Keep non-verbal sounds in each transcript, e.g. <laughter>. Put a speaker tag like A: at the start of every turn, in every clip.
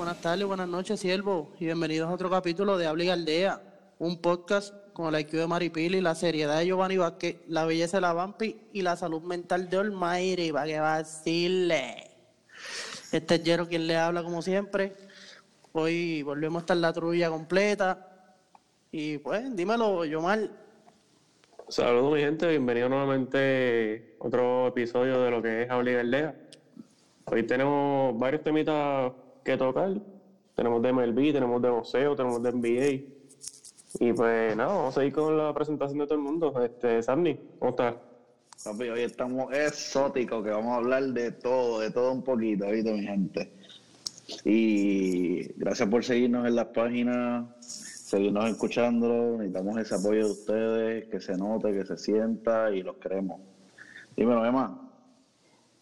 A: buenas tardes, buenas noches, siervo, y bienvenidos a otro capítulo de Habla y Aldea, un podcast con el IQ de Maripili, la seriedad de Giovanni Vázquez, la belleza de la Vampi y la salud mental de Olmairi, para que vacile. Este es Jero quien le habla como siempre. Hoy volvemos a estar la trulla completa. Y pues, dímelo, Yomar.
B: Saludos mi gente, bienvenido nuevamente a otro episodio de lo que es Habla y Aldea. Hoy tenemos varios temitas que tocar. Tenemos de MLB, tenemos de boxeo, tenemos de NBA. Y pues nada, vamos a ir con la presentación de todo el mundo. Este, Sandy, ¿cómo estás?
C: Papi, hoy estamos exóticos, que vamos a hablar de todo, de todo un poquito, ¿viste, mi gente? Y gracias por seguirnos en las páginas, seguirnos escuchando. Necesitamos ese apoyo de ustedes, que se note, que se sienta y los queremos. Dímelo, Emma.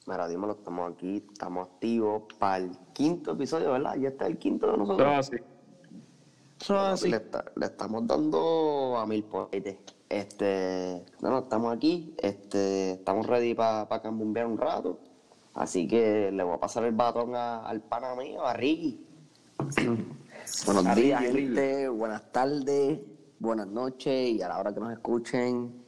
D: Mira, dímelo, estamos aquí, estamos activos para el quinto episodio, ¿verdad? Ya está el quinto de nosotros.
B: Ah, sí.
A: Es así.
D: Le, está- le estamos dando a mil por Este, bueno, estamos aquí, este, estamos ready para pa cambumbear un rato. Así que le voy a pasar el batón a- al pana mío, a Ricky.
E: Buenos
C: A
E: días,
C: Ricky,
E: gente. Buenas tardes, buenas noches y a la hora que nos escuchen.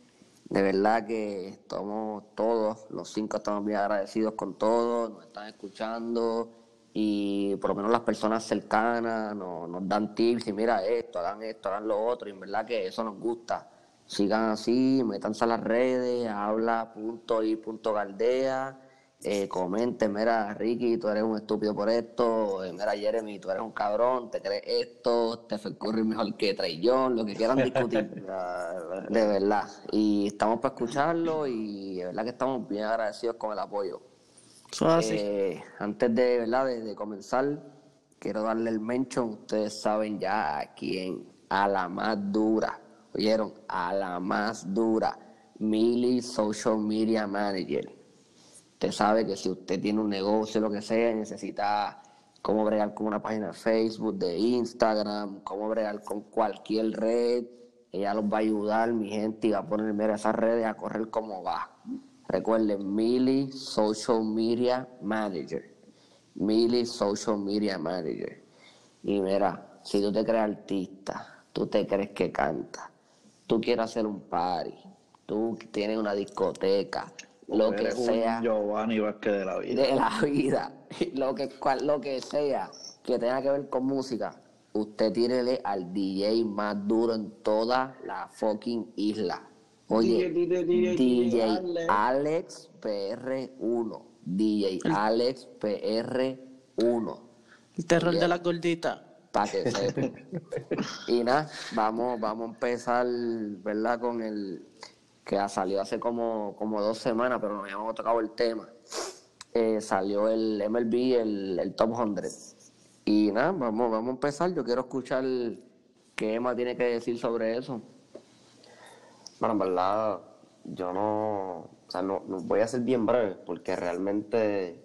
E: De verdad que estamos todos, los cinco estamos bien agradecidos con todos, nos están escuchando y por lo menos las personas cercanas nos, nos dan tips y mira esto, hagan esto, hagan lo otro y en verdad que eso nos gusta. Sigan así, métanse a las redes, habla.y.galdea, eh, comenten, mira Ricky, tú eres un estúpido por esto, eh, mira Jeremy, tú eres un cabrón, te crees esto, Stephen Curry mejor que Young, lo que quieran discutir, <laughs> de verdad. Y estamos para escucharlo y de verdad que estamos bien agradecidos con el apoyo. Eh, antes de, ¿verdad? de, comenzar, quiero darle el mention. Ustedes saben ya a quién, a la más dura. ¿Oyeron? A la más dura. Mili Social Media Manager. Usted sabe que si usted tiene un negocio, lo que sea, necesita cómo bregar con una página de Facebook, de Instagram, cómo bregar con cualquier red, ella los va a ayudar, mi gente, y va a poner mira, esas redes a correr como va. Recuerden, Mili Social Media Manager. Mili Social Media Manager. Y mira, si tú te crees artista, tú te crees que canta, tú quieres hacer un party, tú tienes una discoteca, lo que
C: un
E: sea
C: Giovanni Vázquez de la vida.
E: de la vida, <laughs> lo que, cual- lo que sea que tenga que ver con música, usted tírele al DJ más duro en toda la fucking isla. Oye,
C: DJ, DJ,
E: DJ
C: Alex.
E: Alex PR1, DJ Alex PR1,
A: El terror de las gorditas.
E: para que <laughs> sepa. y nada, vamos, vamos a empezar, ¿verdad? Con el que ha salido hace como, como dos semanas, pero no habíamos tocado el tema. Eh, salió el MLB, el, el Top 100. Y nada, vamos, vamos a empezar. Yo quiero escuchar qué Emma tiene que decir sobre eso.
D: Bueno, en verdad, yo no, o sea, no, no voy a ser bien breve, porque realmente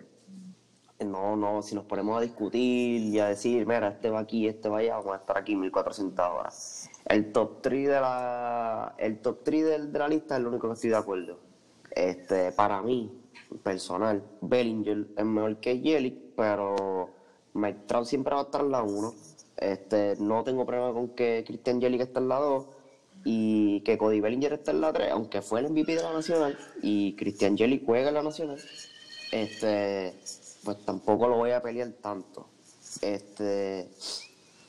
D: no, no, si nos ponemos a discutir y a decir, mira, este va aquí, este va allá, vamos a estar aquí 1400 horas. El top 3 de la, el top 3 de, de la lista es lo único que estoy de acuerdo. Este, para mí, personal, Bellinger es mejor que Yelich, pero Mike siempre va a estar en la 1. Este, no tengo problema con que Christian Yelich esté en la 2 y que Cody Bellinger esté en la 3, aunque fue el MVP de la Nacional y Christian Yelich juega en la Nacional, este, pues tampoco lo voy a pelear tanto. Este,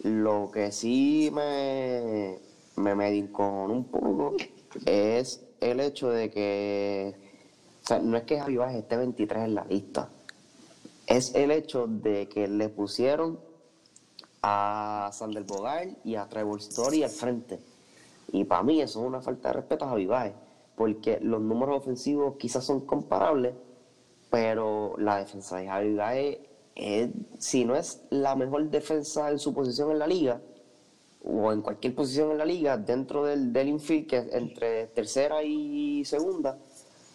D: lo que sí me, me con un poco es el hecho de que, o sea, no es que Javi Baez esté 23 en la lista, es el hecho de que le pusieron a Sander Bogart y a Trevor Story al frente. Y para mí eso es una falta de respeto a Javi Baez, porque los números ofensivos quizás son comparables, pero la defensa de Javi Baez es, si no es la mejor defensa en su posición en la liga, o en cualquier posición en la liga, dentro del, del infield, que es entre tercera y segunda,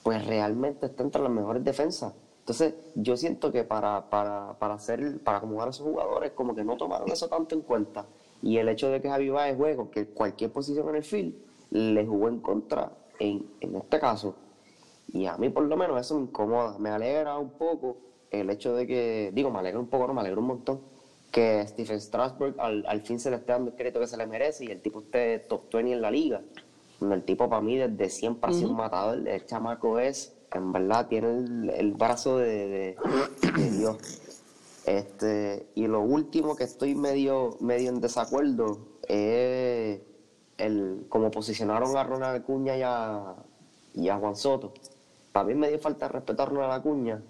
D: pues realmente está entre las mejores defensas. Entonces, yo siento que para, para, para hacer, para acomodar a esos jugadores, como que no tomaron eso tanto en cuenta. Y el hecho de que Javi Baez juegue que cualquier posición en el field, le jugó en contra en, en este caso. Y a mí por lo menos eso me incomoda. Me alegra un poco el hecho de que, digo, me alegra un poco, no, me alegra un montón, que Stephen Strasburg al, al fin se le esté dando el crédito que se le merece y el tipo esté top 20 en la liga. El tipo para mí desde siempre ha sido un matador. El chamaco es, en verdad, tiene el, el brazo de, de- de Dios. Este, y lo último que estoy medio, medio en desacuerdo es el cómo posicionaron a Ronald Acuña y a, y a Juan Soto. Para mí me dio falta de respeto a Ronald Acuña,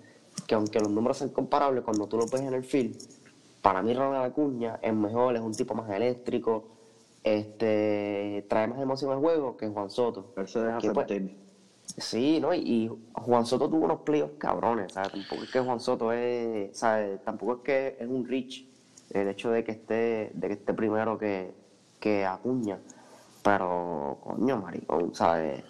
D: que aunque los números sean comparables, cuando tú lo ves en el field, para mí Ronald Acuña es mejor, es un tipo más eléctrico, este, trae más emoción al juego que Juan Soto.
C: Él se deja
D: Que, pues,
C: sentir.
D: Sí, ¿no? Y, y Juan Soto tuvo unos playoffs cabrones, ¿sabes? Tampoco es que Juan Soto es, ¿sabes? Tampoco es que es un rich el hecho de que esté, de que esté primero que, que Acuña. Pero, coño, maricón, ¿sabes?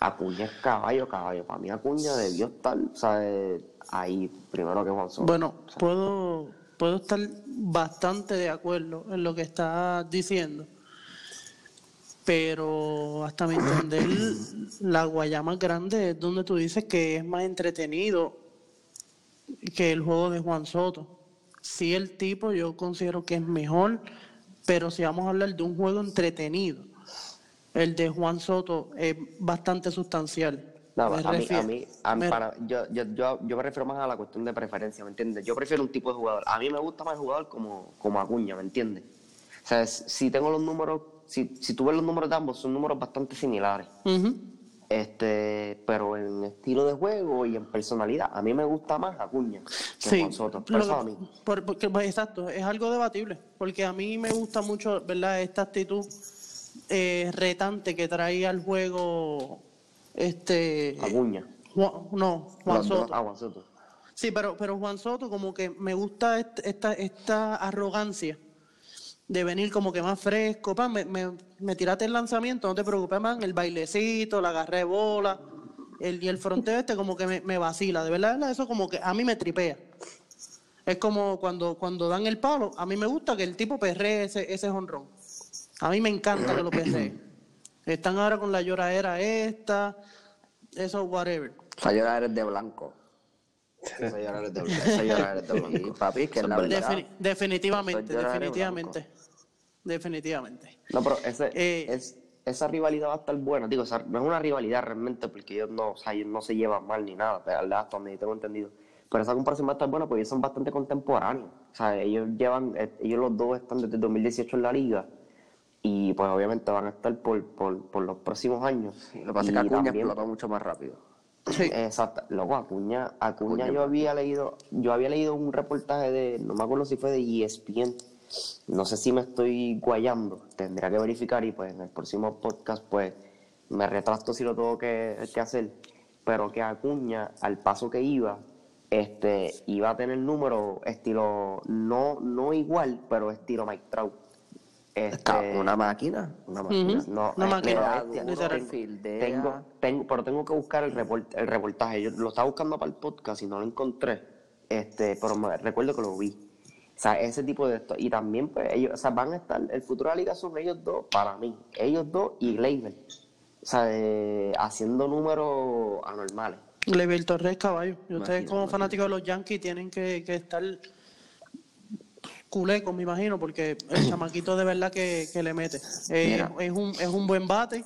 D: Acuña es caballo, caballo. Para mí Acuña debió estar, ¿sabes? Ahí primero que Juan Soto.
A: Bueno, puedo, puedo estar bastante de acuerdo en lo que estás diciendo, pero hasta mi entender, la Guayama grande es donde tú dices que es más entretenido que el juego de Juan Soto. Sí, el tipo yo considero que es mejor, pero si vamos a hablar de un juego entretenido, el de Juan Soto es bastante sustancial.
D: No, a mí, a mí, a mí para, yo, yo, yo, yo me refiero más a la cuestión de preferencia, ¿me entiendes? Yo prefiero un tipo de jugador. A mí me gusta más el jugador como, como Acuña, ¿me entiendes? O sea, si tengo los números, si, si tú ves los números de ambos, son números bastante similares. Este, pero en estilo de juego y en personalidad, a mí me gusta más Acuña que
A: Sí,
D: Juan Soto. Por eso a mí.
A: por- porque, pues, exacto, es algo debatible, porque a mí me gusta mucho, ¿verdad? Esta actitud eh, retante que trae al juego, este,
D: Acuña.
A: Juan- no, Juan Soto.
D: ah, Juan Soto.
A: Sí, pero, pero Juan Soto como que me gusta est- esta, esta arrogancia de venir como que más fresco, pa, me, me, me tiraste el lanzamiento, no te preocupes man, el bailecito, la agarré bola, el, y el fronteo este como que me, vacila, de verdad, eso como que a mí me tripea. Es como cuando, cuando dan el palo, a mí me gusta que el tipo perree ese, ese jonrón. A mí me encanta que lo perree. Están ahora con la lloradera esta, eso, whatever.
F: Esa llorar es de blanco.
D: Llorar es de blanco.
F: Esa llorar es de blanco. papi, que es la verdad.
A: Defini- definitivamente, definitivamente. Definitivamente.
D: No, pero ese,
A: Eh,
D: es, esa rivalidad va a estar buena. Digo, esa- no es una rivalidad realmente porque ellos no, o sea, ellos no se llevan mal ni nada, pero hasta donde yo tengo entendido. Pero esa comparación va a estar buena porque ellos son bastante contemporáneos. O sea, ellos llevan, eh, ellos los dos están desde el 2018 en la liga y pues obviamente van a estar por, por, por los próximos años.
F: Lo que pasa es que Acuña
D: también-
F: explotó mucho más rápido.
A: Sí.
D: Exacto. Luego Acuña, Acuña
F: Acuña,
D: yo había leído, yo había leído un reportaje de, no me acuerdo si fue de ESPN, no sé si me estoy guayando, tendría que verificar y pues en el próximo podcast pues me retrasto si lo tengo que, que hacer, pero que Acuña al paso que iba, este, iba a tener número estilo, no, no igual, pero estilo Mike Trout.
F: Está
D: Este,
F: una máquina, una máquina.
A: Ujú.
D: no,
A: Una
D: es
A: máquina.
D: Tengo, tengo, pero tengo que buscar el, report- el reportaje. Yo lo estaba buscando para el podcast y no lo encontré. Este, pero me recuerdo que lo vi. O sea, ese tipo de esto. Y también, pues, ellos, o sea, van a estar, el futuro de la liga son ellos dos, para mí. Ellos dos y Gleyber. O sea, de- haciendo números anormales.
A: Level Torres caballo. Y ustedes como fanáticos de los Yankees tienen que, que estar culecos, me imagino, porque el <coughs> chamaquito de verdad que, que le mete. Eh, es, un, es un buen bate.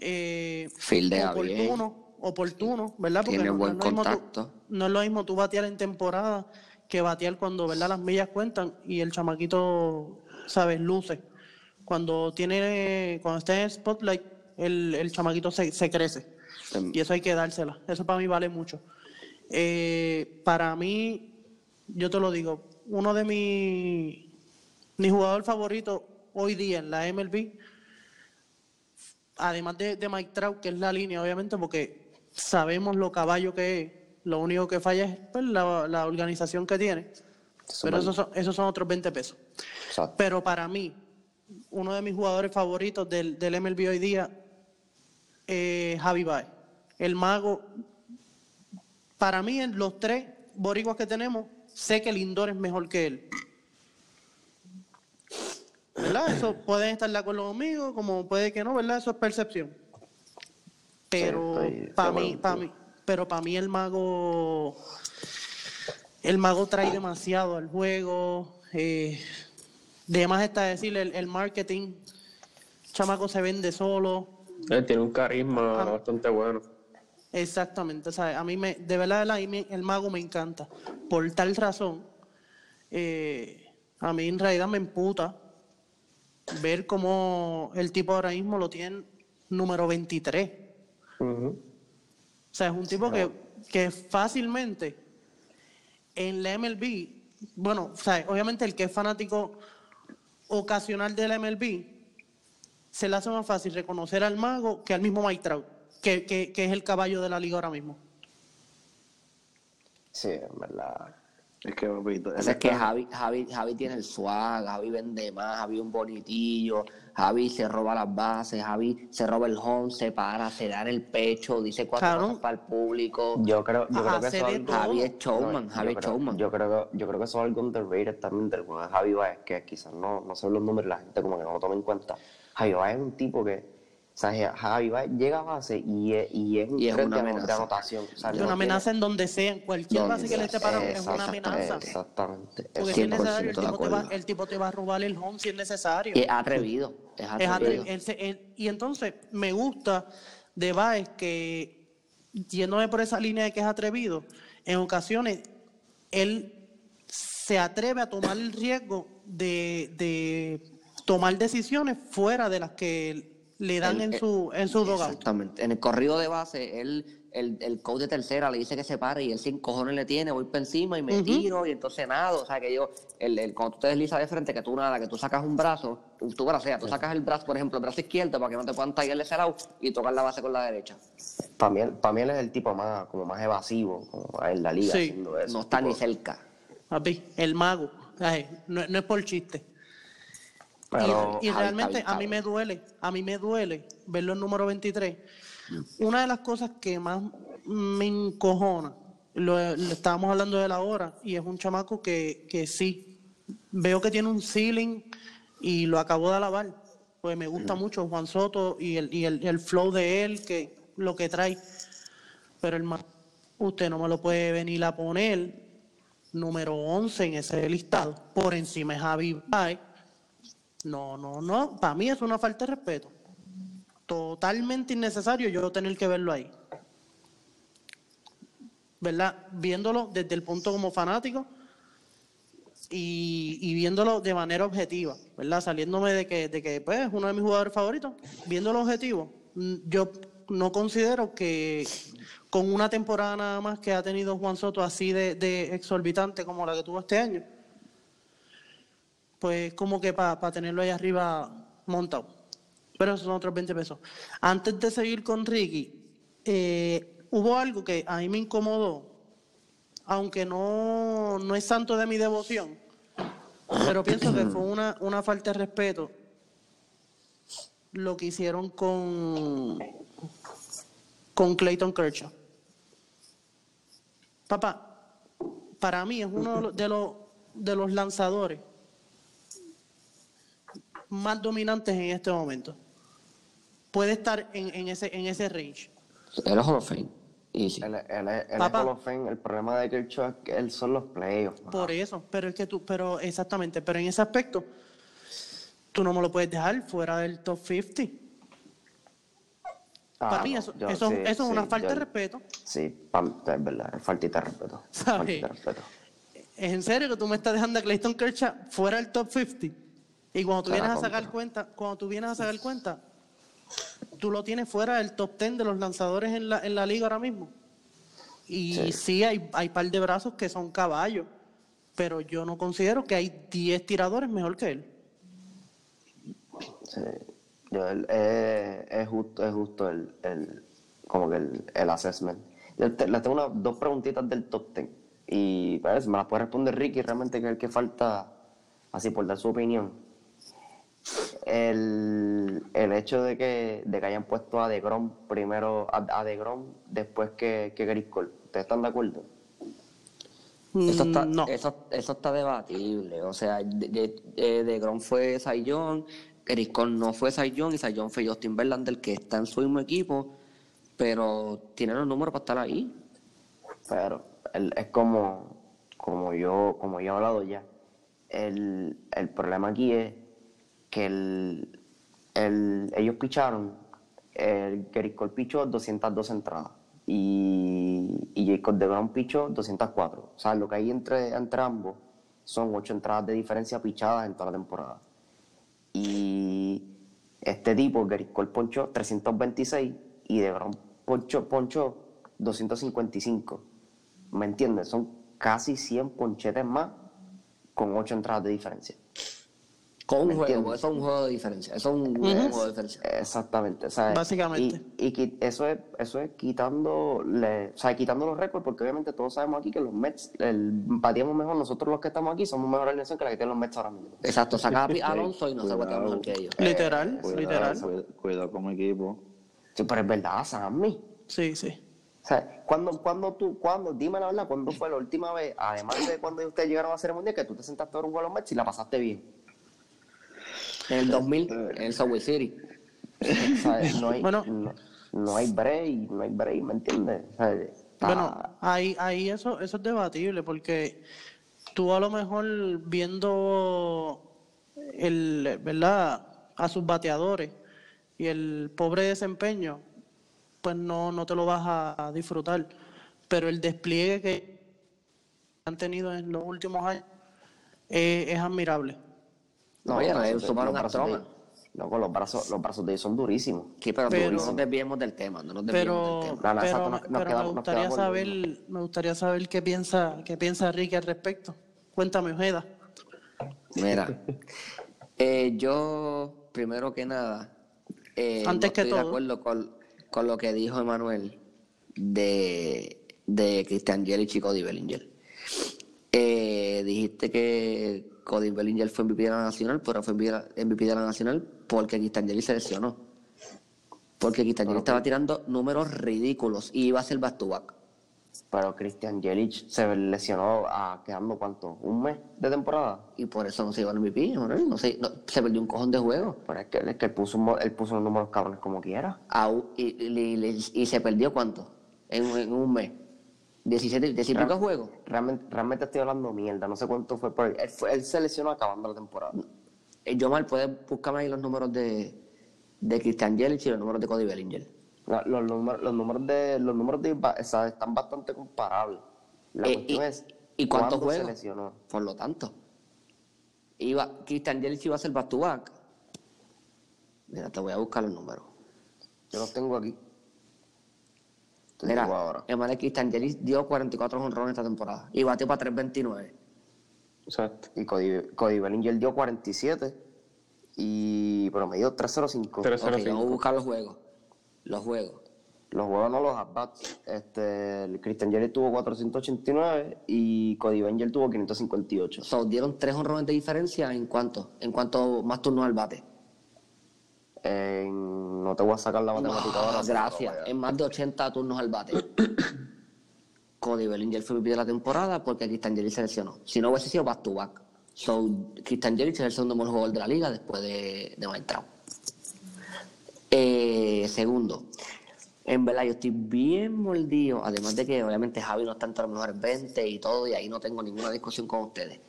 A: Eh,
F: Fildea
A: oportuno, oportuno, ¿verdad? Porque
F: Tiene buen
A: es mismo
F: contacto.
A: no es lo mismo tú batear en temporada que batear cuando, ¿verdad? Las millas cuentan y el chamaquito, ¿sabes? Luce. Cuando tiene, cuando está en spotlight, el, el chamaquito se, se crece.
F: Em,
A: Y eso hay que dársela. Eso para mí vale mucho. Eh, para mí, yo te lo digo, uno de mis mi jugador favorito hoy día en la MLB, además de, de Mike Trout, que es la línea, obviamente, porque sabemos lo caballo que es, lo único que falla es pues, la, la organización que tiene. Pero esos son, esos son otros 20 pesos.
D: Exacto.
A: Pero para mí, uno de mis jugadores favoritos del, del MLB hoy día es Javi Baez. El mago, para mí, en los tres boricuas que tenemos, sé que Lindor es mejor que él. ¿Verdad? Eso pueden estar de acuerdo conmigo, como puede que no, ¿verdad? Eso es percepción. Pero para mí, para mí, pero para mí el mago el mago trae demasiado al juego. Eh, de más está decir, el, el marketing, chamaco se vende solo.
B: Él tiene un carisma
A: Ah.
B: bastante bueno.
A: Exactamente, o sea, a mí me, de verdad, de el mago me encanta. Por tal razón, eh, a mí en realidad me emputa ver cómo el tipo ahora mismo lo tiene número 23.
B: Ujú.
A: O sea, es un tipo que, que fácilmente en la MLB, bueno, o sea, obviamente el que es fanático ocasional de la MLB, se le hace más fácil reconocer al mago que al mismo Mike Trout, que, que, que es el caballo de la liga ahora mismo.
D: Sí, en verdad.
C: Es que, papito,
E: es que Javi, Javi, Javi tiene el swag, Javi vende más, Javi es un bonitillo, Javi se roba las bases, Javi se roba el home, se para, se da en el pecho, dice cuatro
A: Claro.
E: cosas para el público.
D: Yo creo, yo creo que.
E: Javi es showman,
D: No,
E: Javi
D: yo
E: es
D: creo-
E: showman.
D: Yo creo, que, yo creo que eso es algo underrated también del de Javi Baez, que quizás no, no son los números la gente como que no lo toma en cuenta. Javi Baez es un tipo que, o sea, Javi llega a base y es, y es un
E: Y es una amenaza.
D: de anotación. O sea,
A: Es
D: no
A: una amenaza en donde sea, en cualquier
E: Donde
A: base que le esté parando, es una amenaza.
D: Exactamente.
A: Porque si es necesario, el
E: 100% de
A: tipo, te va, el tipo te va a robar el home si es necesario.
E: Y es atrevido, es
A: Es
E: atrevido.
A: y entonces me gusta de Baez que, yéndome por esa línea de que es atrevido, en ocasiones él se atreve a tomar el riesgo de, de tomar decisiones fuera de las que le dan en
E: eh,
A: su en su dogout.
E: Exactamente. En el corrido de base, él, el, el coach de tercera le dice que se pare y él sin cojones le tiene, voy para encima y me tiro y entonces nado. O sea, que yo, el, el, cuando tú te deslizas de frente, que tú nada, que tú sacas un brazo, tú bracea, tú sacas el brazo, por ejemplo, el brazo izquierdo para que no te puedan tallar ese lado y tocar la base con la derecha.
D: Para mí, para mí él es el tipo más, como más evasivo como en la liga
A: Sí.
D: haciendo eso.
E: No está
D: tipo-
E: ni cerca.
A: Papi, el mago. Ay, no, no es por chiste. Y-
D: Pero
A: y,
E: Javi,
A: realmente a mí me duele, a mí me duele verlo en número 23. Una de las cosas que más me encojona, lo, lo estábamos hablando de la hora, y es un chamaco que, que sí, veo que tiene un ceiling y lo acabo de alabar, pues me gusta mucho Juan Soto y el, y el, el flow de él, que lo que trae. Pero el usted no me lo puede venir a poner número 11 en ese listado, por encima de Javi. No, no, no. Para mí es una falta de respeto. Totalmente innecesario yo tener que verlo ahí. ¿Verdad? Viéndolo desde el punto como fanático y, viéndolo de manera objetiva, ¿verdad? Saliéndome de que, de que pues, es uno de mis jugadores favoritos, viéndolo objetivo, mm, yo no considero que con una temporada nada más que ha tenido Juan Soto así de exorbitante como la que tuvo este año, pues como que para tenerlo ahí arriba montado. Pero son otros 20 pesos. Antes de seguir con Ricky, eh, hubo algo que a mí me incomodó, aunque no, no es santo de mi devoción, pero pienso que fue una, una falta de respeto lo que hicieron con, con Clayton Kershaw. Papá, para mí es uno de los, de los lanzadores más dominantes en este momento. Puede estar en, en ese, en ese range.
E: Es Hall of Fame. Easy.
A: Papá.
D: Hall of Fame. El problema de Kershaw es que él son los playoffs.
A: Por eso, pero es que tú, pero exactamente, pero en ese aspecto, tú no me lo puedes dejar fuera del top 50.
D: Ah,
A: Para mí
D: no,
A: eso,
D: yo
A: eso,
D: sí,
A: eso es una falta
D: yo-
A: de respeto.
D: Sí, es verdad, es faltita de respeto.
A: ¿Sabes?
D: Faltita de respeto.
A: ¿Es en serio que tú me estás dejando a Clayton Kershaw fuera del top 50? Y cuando tú vienes a sacar cuenta, cuando tú vienes a sacar cuenta, tú lo tienes fuera del top 10 de los lanzadores en la, en la liga ahora mismo. Y sí,
D: Sí.
A: hay, hay par de brazos que son caballos, pero yo no considero que hay 10 tiradores mejor que él.
D: Sí. Yo, el- eh, es justo, es justo el, el- como que el, el assessment. Yo te- les tengo unas dos preguntitas del top 10. Y pues, me las puede responder Ricky, realmente que es el que falta, así por dar su opinión. El, el hecho de que, de que hayan puesto a DeGrom primero, a, a DeGrom después que, que Chris Cole. ¿Ustedes están de acuerdo?
E: Eso está,
A: Mm, no.
E: eso, eso está debatible. O sea, de, de, de- de Grom fue Sayon, Chris Cole no fue Sayon y Sayon fue Justin Verlander, que está en su mismo equipo, pero tiene los números para estar ahí.
D: Pero es como, como yo, como yo he hablado ya. el, el problema aquí es que el, el- ellos picharon, el Gerrit Cole pichó 202 entradas y, y Jacob DeGrom pichó 204. O sea, lo que hay entre, entre ambos son 8 entradas de diferencia pichadas en toda la temporada. Y este tipo, Gerrit Cole ponchó 326 y DeGrom ponchó, ponchó 255. ¿Me entiendes? Son casi 100 ponchetes más con 8 entradas de diferencia.
E: Con un
D: ¿Me
E: juego, eso es un juego de diferencia. Eso es un, juego de diferencia.
D: Exactamente.
A: Básicamente.
D: Y, eso es, eso es quitando, o sea, quitando los récords, porque obviamente todos sabemos aquí que los Mets, el, batíamos mejor, nosotros los que estamos aquí somos mejor alineación que la que tienen los Mets ahora mismo.
E: Exacto, saca a <laughs> Alonso y no se
C: Cuidado.
E: vuelve mejor que ellos.
A: Literal,
C: Cuidado,
A: literal.
C: cuida- cuidado con mi equipo.
D: Sí, pero es verdad, Sammy.
A: Sí, sí.
D: O sea, cuando, cuando tú, cuando, dime la verdad, ¿cuándo fue la última vez, además de cuando ustedes llegaron a la Serie Mundial, que tú te sentaste a ver un juego de los Mets y la pasaste bien?
E: En el 2000, en el Subway City.
D: No hay,
A: Bueno.
D: no, no hay break, no hay break, ¿me entiendes?
A: Bueno, ahí, ahí eso, eso es debatible porque tú a lo mejor viendo el, ¿verdad? a sus bateadores y el pobre desempeño, pues no, no te lo vas a, a disfrutar. Pero el despliegue que han tenido en los últimos años eh, es admirable.
E: No, ya
D: los
E: le
D: brazos de-
E: sumaron
D: los
E: a.
D: No, con los brazos, los brazos de ellos son durísimos.
E: Sí, pero,
A: Pero-
E: no nos desviemos del tema, no nos desviemos
A: Pero,
E: del tema.
A: Pero,
D: exacto, nos- nos
A: pero
D: quedamos-
A: me gustaría saber, me gustaría saber qué piensa, qué piensa Ricky al respecto. Cuéntame, Ojeda.
E: Mira, eh, yo, primero que nada, eh,
A: Antes
E: no
A: que
E: estoy de acuerdo con, con lo que dijo Emanuel de, de Christian Yelich y Cody Bellinger. Eh, dijiste que Cody Bellinger fue MVP de la Nacional, pero fue MVP de la Nacional porque Christian Yelich se lesionó. Porque Christian Yelich estaba tirando números ridículos y iba a ser back to back.
D: Pero Christian Jelic se lesionó a quedando cuánto, un mes de temporada.
E: Y por eso no se llevó el MVP. No se, no- se perdió un cojón de juego.
D: Pero es que, es que él, puso, un él puso los números cabrones como quiera.
E: Au- y, y- y- y se perdió cuánto en, en un mes 17 17 y pico juegos
D: Realmente, realmente estoy hablando mierda, no sé cuánto fue, pero él, él se lesionó acabando la temporada.
E: Eh, yo mal puedes buscarme ahí los números de de Christian Yelich y los números de Cody Bellinger
D: La- Los, números, los números de los números de ba- o sea, están bastante comparables. La
E: Eh,
D: cuestión
E: y-
D: es
E: ¿y cuántos
D: cuándo se
E: juegos?
D: lesionó.
E: por lo tanto iba Christian Yelich iba a ser back to back mira te voy a buscar los números
D: Yo los tengo aquí.
E: Mira
D: ahora.
E: Emanuel Christian Yelich dio 44 honrones esta temporada y batió para 329
B: Exacto.
D: Y Cody, Cody Bellinger dio 47 y promedió 305.
B: Tres-
E: ok
B: 0.05.
E: vamos a buscar los juegos los juegos
D: Los juegos no los at-bats. Este, el Christian tuvo 489 y Cody Bellinger tuvo 558.
E: So, dieron tres honrones de diferencia en cuanto, en cuanto más turnos al bate.
D: No te voy a sacar la matemática ahora.
E: Ah, gracias. En más de 80 turnos al bate. <coughs> Cody Bellinger fue MVP de la temporada porque Christian Jerry se lesionó. Si no hubiese sido back to back. So, Christian Jerry es el segundo mejor jugador de la liga después de, de Mike Trout. Eh, segundo, en verdad yo estoy bien mordido, además de que obviamente Javi no está entre los mejores 20 y todo, y ahí no tengo ninguna discusión con ustedes.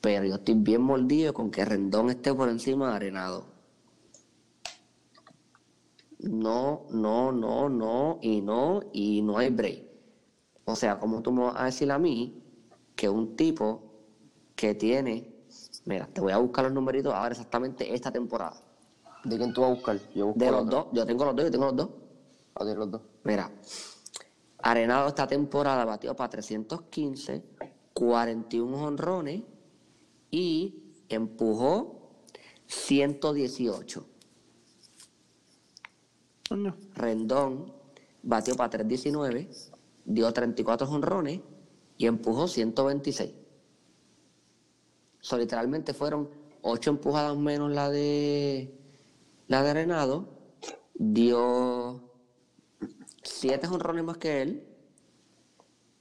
E: Pero yo estoy bien mordido con que Rendón esté por encima de Arenado. No, no, no, no, y no, y no hay break. O sea, como tú me vas a decir a mí que un tipo que tiene, mira, te voy a buscar los numeritos ahora exactamente esta temporada.
D: ¿De quién tú vas a buscar? Yo busco
E: De los dos, yo tengo los dos, yo tengo los dos.
D: Ah, de los dos.
E: Mira, Arenado esta temporada batió para 315, 41 honrones y empujó 118. Rendón batió para 319, dio 34 honrones y empujó 126. So, literalmente fueron 8 empujadas menos la de la de Arenado, dio 7 honrones más que él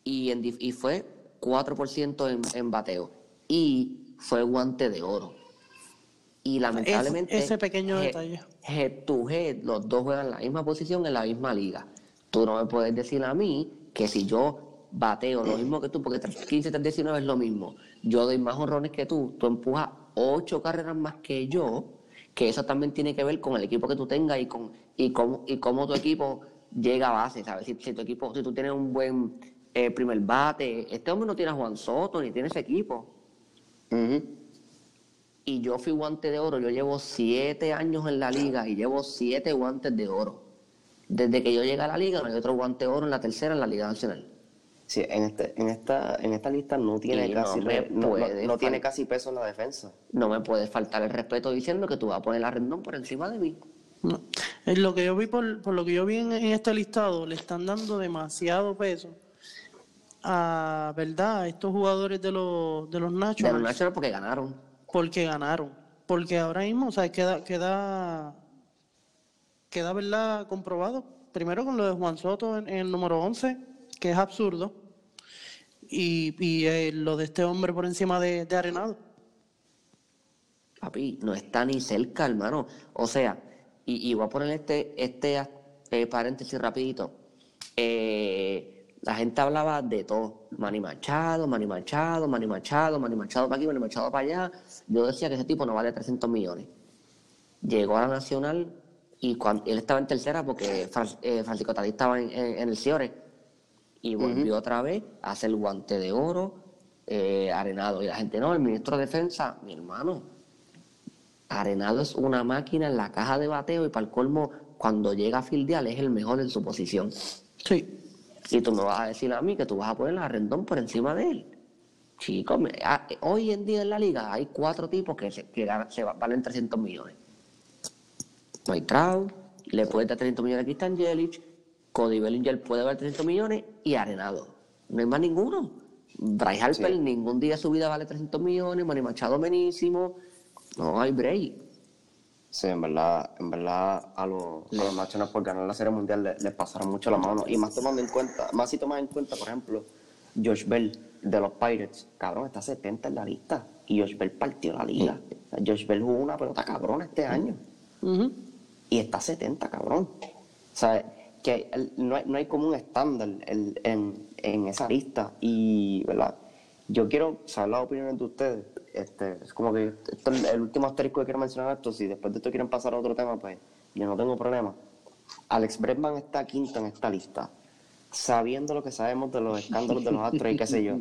E: y, en dif- y fue 4% en, en bateo y fue guante de oro. Y lamentablemente
A: ese pequeño detalle.
E: Head to head, los dos juegan la misma posición en la misma liga. Tú no me puedes decir a mí que si yo bateo, lo mismo que tú, porque 15, 319 es lo mismo. Yo doy más honrones que tú, tú empujas ocho carreras más que yo, que eso también tiene que ver con el equipo que tú tengas y con y cómo, y cómo tu equipo llega a base, ¿sabes? Si, tu equipo, si tú tienes un buen eh, primer bate, este hombre no tiene a Juan Soto ni tiene ese equipo.
D: Ujú.
E: Y yo fui guante de oro, yo llevo siete años en la liga y llevo siete guantes de oro. Desde que yo llegué a la liga, no hay otro guante de oro en la tercera en la Liga Nacional.
D: Sí, en, este, en, esta, en esta lista no tiene,
E: Y
D: casi, re- no, no- tiene casi peso en la defensa.
E: No me puedes faltar el respeto diciendo que tú vas a poner a Rendón por encima de mí.
A: No. En lo que yo vi por, por lo que yo vi en, en este listado, le están dando demasiado peso a verdad a estos jugadores de los de los
E: De
A: Nationals
E: los Nationals porque ganaron.
A: Porque ganaron. Porque ahora mismo, o sea, queda, queda, queda verdad comprobado. Primero con lo de Juan Soto en, el número 11, que es absurdo. Y, y eh, lo de este hombre por encima de, de Arenado.
E: Papi, no está ni cerca, hermano. O sea, y, y voy a poner este, este eh, paréntesis rapidito. Eh, la gente hablaba de todo. Manny Machado, Manny Machado, Manny Machado, Manny Machado para aquí, Manny Machado para allá. Yo decía que ese tipo no vale 300 millones. Llegó a la Nacional y cuando él estaba en tercera porque eh, Francisco Tadí estaba en, en- en el Ciore y volvió otra vez a hacer el guante de oro, eh, arenado. Y la gente, no, el ministro de Defensa, mi hermano, Arenado es una máquina en la caja de bateo y para el colmo, cuando llega a fildear es el mejor en su posición.
A: Sí.
E: Y tú me vas a decir a mí que tú vas a poner a Rendón por encima de él. Chicos, ah, hoy en día en la liga hay cuatro tipos que, se, que se va- valen 300 millones. Trout, le puede dar 300 millones a Christian Yelich, Cody Bellinger puede dar 300 millones y Arenado. No hay más ninguno. Bryce Harper ningún día de su vida vale 300 millones, Manny Machado menísimo. No hay break.
D: Sí, en verdad, en verdad a los, a los Nationals por ganar la Serie Mundial le- les pasaron mucho la mano. Y más tomando en cuenta, más si tomas en cuenta, por ejemplo, Josh Bell de los Pirates, cabrón, está 70 en la lista. Y Josh Bell partió la liga. O sea, Josh Bell jugó una pelota cabrón este año. Y está 70, cabrón. O sea, que el- no, hay, no hay como un estándar el- en, en esa lista. Y, ¿verdad? Yo quiero saber las opiniones de ustedes. Este, es como que esto es el último asterisco que quiero mencionar esto. Si después de esto quieren pasar a otro tema, pues yo no tengo problema. Alex Bregman está quinto en esta lista. Sabiendo lo que sabemos de los escándalos de los astros y qué sé yo.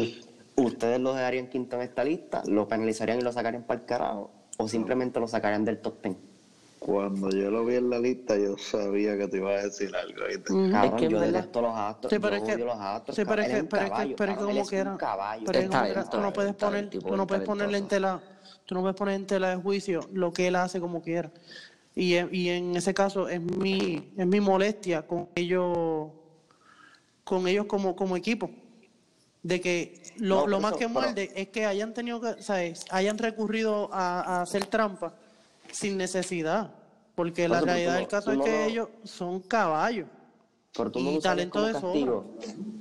D: <laughs> ¿Ustedes lo dejarían quinto en esta lista? ¿Lo penalizarían y lo sacarían para el carajo? ¿O simplemente lo sacarían del top ten?
C: Cuando yo lo vi en la lista, yo sabía que te iba a decir algo. ¿viste?
D: Cabrón,
E: que en
D: yo detesto los astros.
A: Sí, pero
D: yo
A: es que,
D: odio los astros.
A: sí, pero es que,
D: un
A: pero es que,
D: caballo,
A: pero es que
D: cabrón,
A: como
D: es
A: quiera,
D: un caballo.
A: pero es que como tú no puedes poner, tú no puedes ponerle en tela, tú no puedes poner en tela de juicio lo que él hace como quiera. Y, en- y en ese caso es mi, es mi molestia con ellos, con ellos como, como equipo. De que lo,
D: No,
A: lo más
D: eso,
A: que
D: pero-
A: muerde es que hayan tenido que, ¿sabes? hayan recurrido a, a hacer trampa sin necesidad. Porque
D: Por
A: la realidad
D: no-
A: del caso es
D: no
A: que
D: lo-
A: ellos son caballos.
D: Pero tú
A: y
D: no lo usarías
A: talento
D: como
A: de
D: castigo.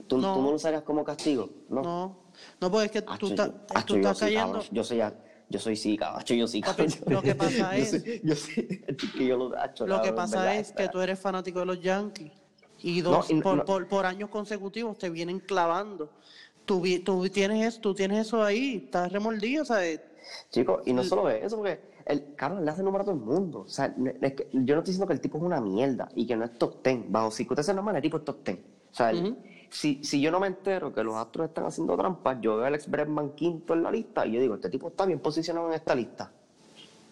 D: ¿Tú
A: No.
D: tú no lo usarías como castigo? No.
A: No, no, porque es que
D: Acho,
A: tú,
D: yo-
A: estás-
D: acho,
A: tú
D: yo
A: estás cayendo.
D: Yo soy, yo soy sí, caballo, yo sí, cabrón.
A: lo que pasa <laughs> es-
D: yo <laughs> que yo lo acho,
A: Lo que pasa
D: verdad,
A: es que tú eres fanático de los Yankees y dos
D: y no-
A: por,
D: no-
A: por, por años consecutivos te vienen clavando. Tú, tú tienes eso, tú tienes eso ahí, estás remordido, ¿sabes?
D: Chicos, y no solo eso, porque el Carlos le hace número a todo el mundo. O sea, no- es que yo no estoy diciendo que el tipo es una mierda y que no es top ten. Bajo circunstancias normales, el tipo es top ten. O sea, el- si, si yo no me entero que los astros están haciendo trampas, yo veo a Alex Bregman quinto en la lista y yo digo, este tipo está bien posicionado en esta lista.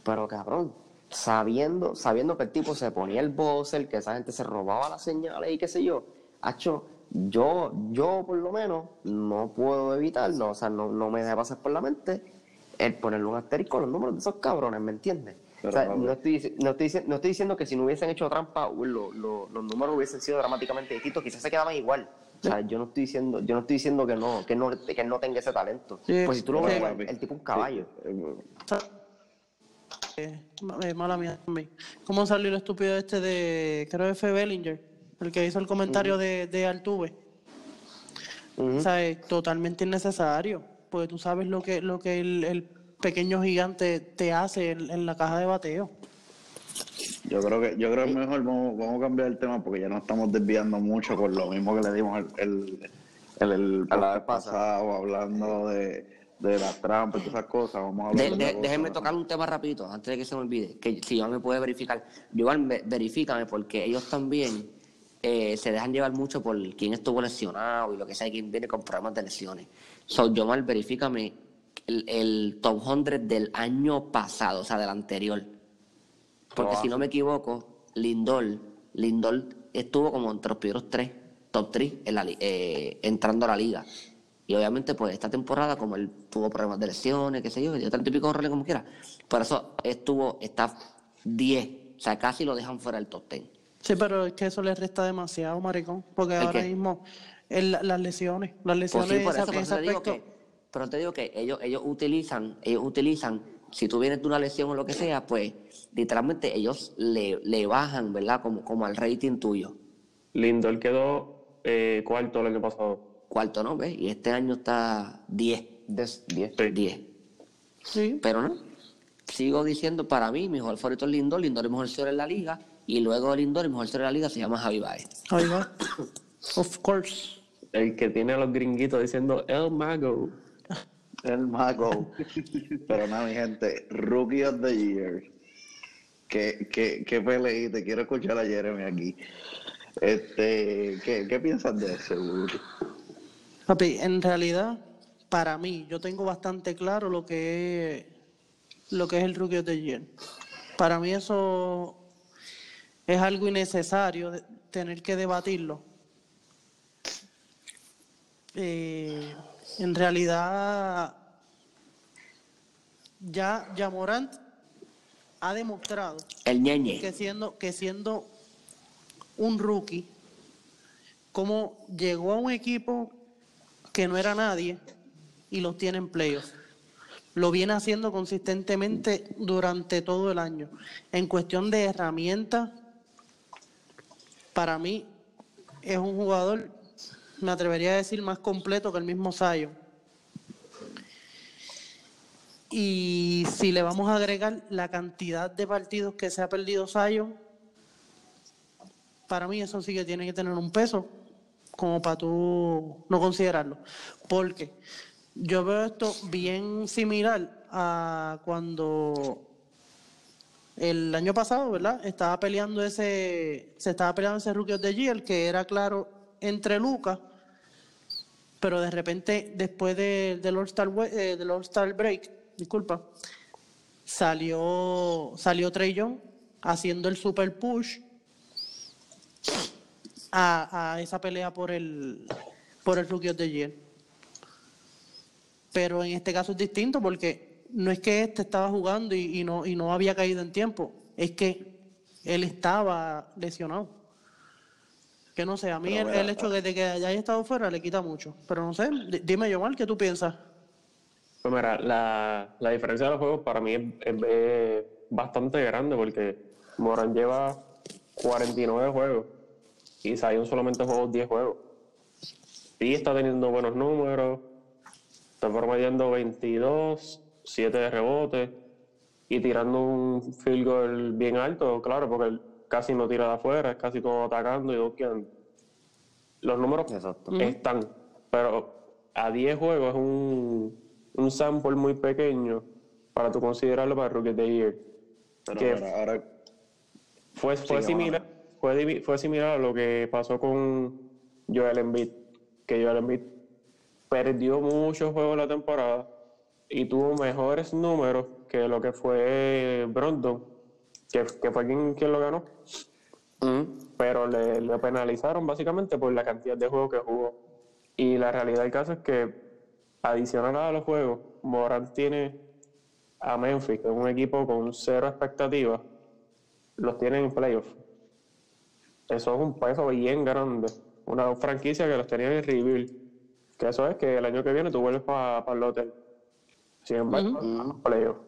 D: Pero cabrón, sabiendo, sabiendo que el tipo se ponía el buzzer, que esa gente se robaba las señales y qué sé yo, hacho, yo, yo por lo menos no puedo evitarlo, o sea, no, no me deja pasar por la mente el ponerle un asterisco a los números de esos cabrones, ¿me entiendes? o sea,
C: Pero,
D: no estoy, no, estoy, no estoy diciendo que si no hubiesen hecho trampa, lo- lo- los números hubiesen sido dramáticamente distintos, quizás se quedaban igual. O sea, yo no estoy diciendo, yo no estoy diciendo que no, que no, que él no tenga ese talento.
A: Sí,
D: pues si tú lo
A: sí.
D: ves, igual, el tipo es un caballo.
A: Eh, ma- eh, mala mía también. ¿Cómo salió el estúpido este de, creo que fue Bellinger, el que hizo el comentario de, de Altuve? O sea, es totalmente innecesario, porque tú sabes lo que, lo que el, el pequeño gigante te hace en, en la caja de bateo.
C: Yo creo que yo creo que mejor vamos, vamos a cambiar el tema porque ya nos estamos desviando mucho por lo mismo que le dimos el, el, el, el
E: A la vez
C: pasado hablando de, de las trampas y todas esas cosas. Vamos a hablar
E: De-
C: de,
E: de-
C: otra cosa,
E: déjenme
C: ¿no?
E: tocar un tema rapidito, antes de que se me olvide, que si Iván me puede verificar. Ve- verifícame, porque ellos también eh, se dejan llevar mucho por quién estuvo lesionado y lo que sea, y quién viene con problemas de lesiones. So, Yomar, verifícame el, el top 100 del año pasado, o sea, del anterior. Porque si no me equivoco, Lindor, Lindor estuvo como entre los primeros tres, top 3, en la li- eh, entrando a la liga. Y obviamente, pues esta temporada, como él tuvo problemas de lesiones, qué sé yo, dio tanto y pico de roles como quiera, por eso estuvo, está 10, o sea, casi lo dejan fuera del top 10.
A: Sí, pero es que eso le resta demasiado, maricón. Porque
E: ¿El
A: ahora
E: qué?
A: mismo el- las lesiones, las
E: Pues
A: lesiones
E: sí, por
A: esa-
E: eso, por eso te digo que, pero te digo que ellos, ellos utilizan, ellos utilizan, si tú vienes de una lesión o lo que sea, pues literalmente ellos le, le bajan, ¿verdad? Como, como al rating tuyo.
B: Lindor quedó eh, cuarto el año pasado.
E: Cuarto, ¿no? ¿Ves? Y este año está 10.
D: Des- diez.
B: Sí.
E: 10.
A: Sí,
E: Pero no. Sigo diciendo, para mí, mi mejor favorito es Lindor. Lindor es mejor señor en la liga. Y luego Lindor, el mejor señor en la liga se llama Javi Baez.
A: ahí va. <coughs> of course.
B: El que tiene a los gringuitos diciendo El Mago.
C: El mago. Pero nada, mi gente, Rookie of the Year. ¿Qué, qué, qué peleita? Quiero escuchar a Jeremy aquí. Este, ¿qué, ¿Qué piensas de eso?
A: Papi, en realidad, para mí, yo tengo bastante claro lo que es, lo que es el Rookie of the Year. Para mí eso es algo innecesario de- tener que debatirlo. Eh, en realidad, ya, ya Morant ha demostrado
E: El ñeñe.
A: que siendo, que siendo un rookie, como llegó a un equipo que no era nadie y los tiene en playoffs. Lo viene haciendo consistentemente durante todo el año. En cuestión de herramientas, para mí es un jugador, me atrevería a decir, más completo que el mismo Zion. Y si le vamos a agregar la cantidad de partidos que se ha perdido Zion, para mí eso sí que tiene que tener un peso como para tú no considerarlo. Porque yo veo esto bien similar a cuando el año pasado, ¿verdad? Estaba peleando ese, se estaba peleando ese Rookie the Year, que era claro entre Lucas, pero de repente, después de- del All-Star eh, del All-Star Break, disculpa, salió, salió Trey Young haciendo el super push a, esa pelea por el, por el Rookie of the Year. Pero en este caso es distinto porque no es que este estaba jugando y no, y no había caído en tiempo, es que él estaba lesionado. Que no sé, a mí el, el hecho de que haya estado fuera le quita mucho. Pero no sé, di- dime yo mal, ¿qué tú piensas?
B: Pues mira, la, la diferencia de los juegos para mí es, es- es bastante grande porque Moran lleva 49 juegos y Zion solamente jugó 10 juegos. Sí está teniendo buenos números, está promediando 22, 7 de rebote y tirando un field goal bien alto, claro, porque él casi no tira de afuera, es casi todo atacando y doqueando. Los números
D: Exacto.
B: están, pero a 10 juegos es un, un sample muy pequeño para tú considerarlo para el Rookie of the Year.
C: Pero
B: Que
C: ahora, ahora
B: fue, fue, similar, fue, fue similar a lo que pasó con Joel Embiid, que Joel Embiid perdió muchos juegos la temporada y tuvo mejores números que lo que fue Brondon, que, que fue quien, quien lo ganó,
E: Mm.
B: pero le, le penalizaron básicamente por la cantidad de juegos que jugó. Y la realidad del caso es que, adicional a los juegos, Morant tiene a Memphis, que es un equipo con cero expectativas, los tienen en playoff. Eso es un peso bien grande. Una franquicia que los tenía en rebuild. Que eso es que el año que viene tú vuelves para el hotel. Sin embargo, a los playoffs.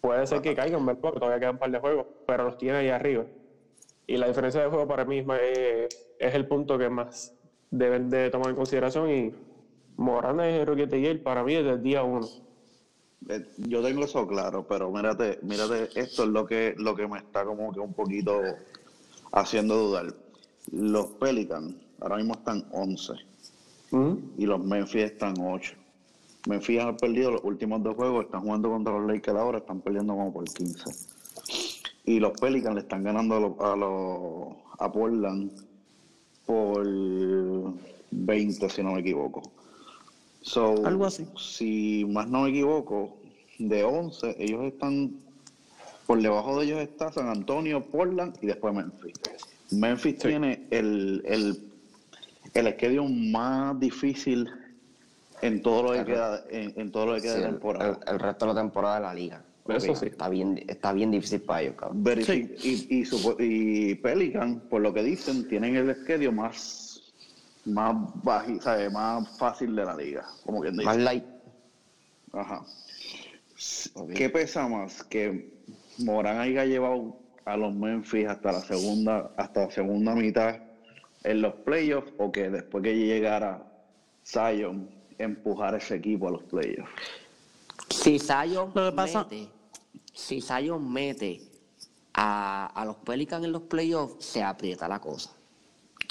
B: Puede ser que caigan, ¿verdad? Porque todavía quedan un par de juegos, pero los tiene ahí arriba. Y la diferencia de juego para mí es, es el punto que más deben de tomar en consideración. Y Morán es el year para mí desde el día uno.
C: Eh, Yo tengo eso claro, pero mírate, mírate, esto es lo que, lo que me está como que un poquito haciendo dudar. Los Pelicans ahora mismo están 11
B: Ujú.
C: y los Memphis están 8. Memphis ha perdido los últimos dos juegos, están jugando contra los Lakers ahora, están perdiendo como por 15. Y los Pelicans le están ganando a los, a, los- a Portland por 20, si no me equivoco. So,
A: Algo así.
C: Si más no me equivoco, de 11, ellos están, por debajo de ellos está San Antonio, Portland y después Memphis. Memphis tiene el, el, el schedule más difícil en todo lo que queda, en, en todo lo que queda
F: Sí,
C: de
F: el,
C: temporada.
F: el- el resto de la temporada de la liga.
B: Eso sí.
F: Está bien, está bien difícil para ellos, cabrón.
C: Verifi- y, y, supo- y Pelican, por lo que dicen, tienen el schedule más, más, baji- ¿sabe? más fácil de la liga. Como quien dice.
F: Más light.
C: Ajá. ¿Qué pesa más? Que Morán haya llevado a los Memphis hasta la segunda, hasta la segunda mitad en los playoffs o que después que llegara Zion empujar ese equipo a los playoffs.
F: Si Zion
A: Lo que pasa-
F: mete, si Zion mete a, a los Pelicans en los playoffs, se aprieta la cosa.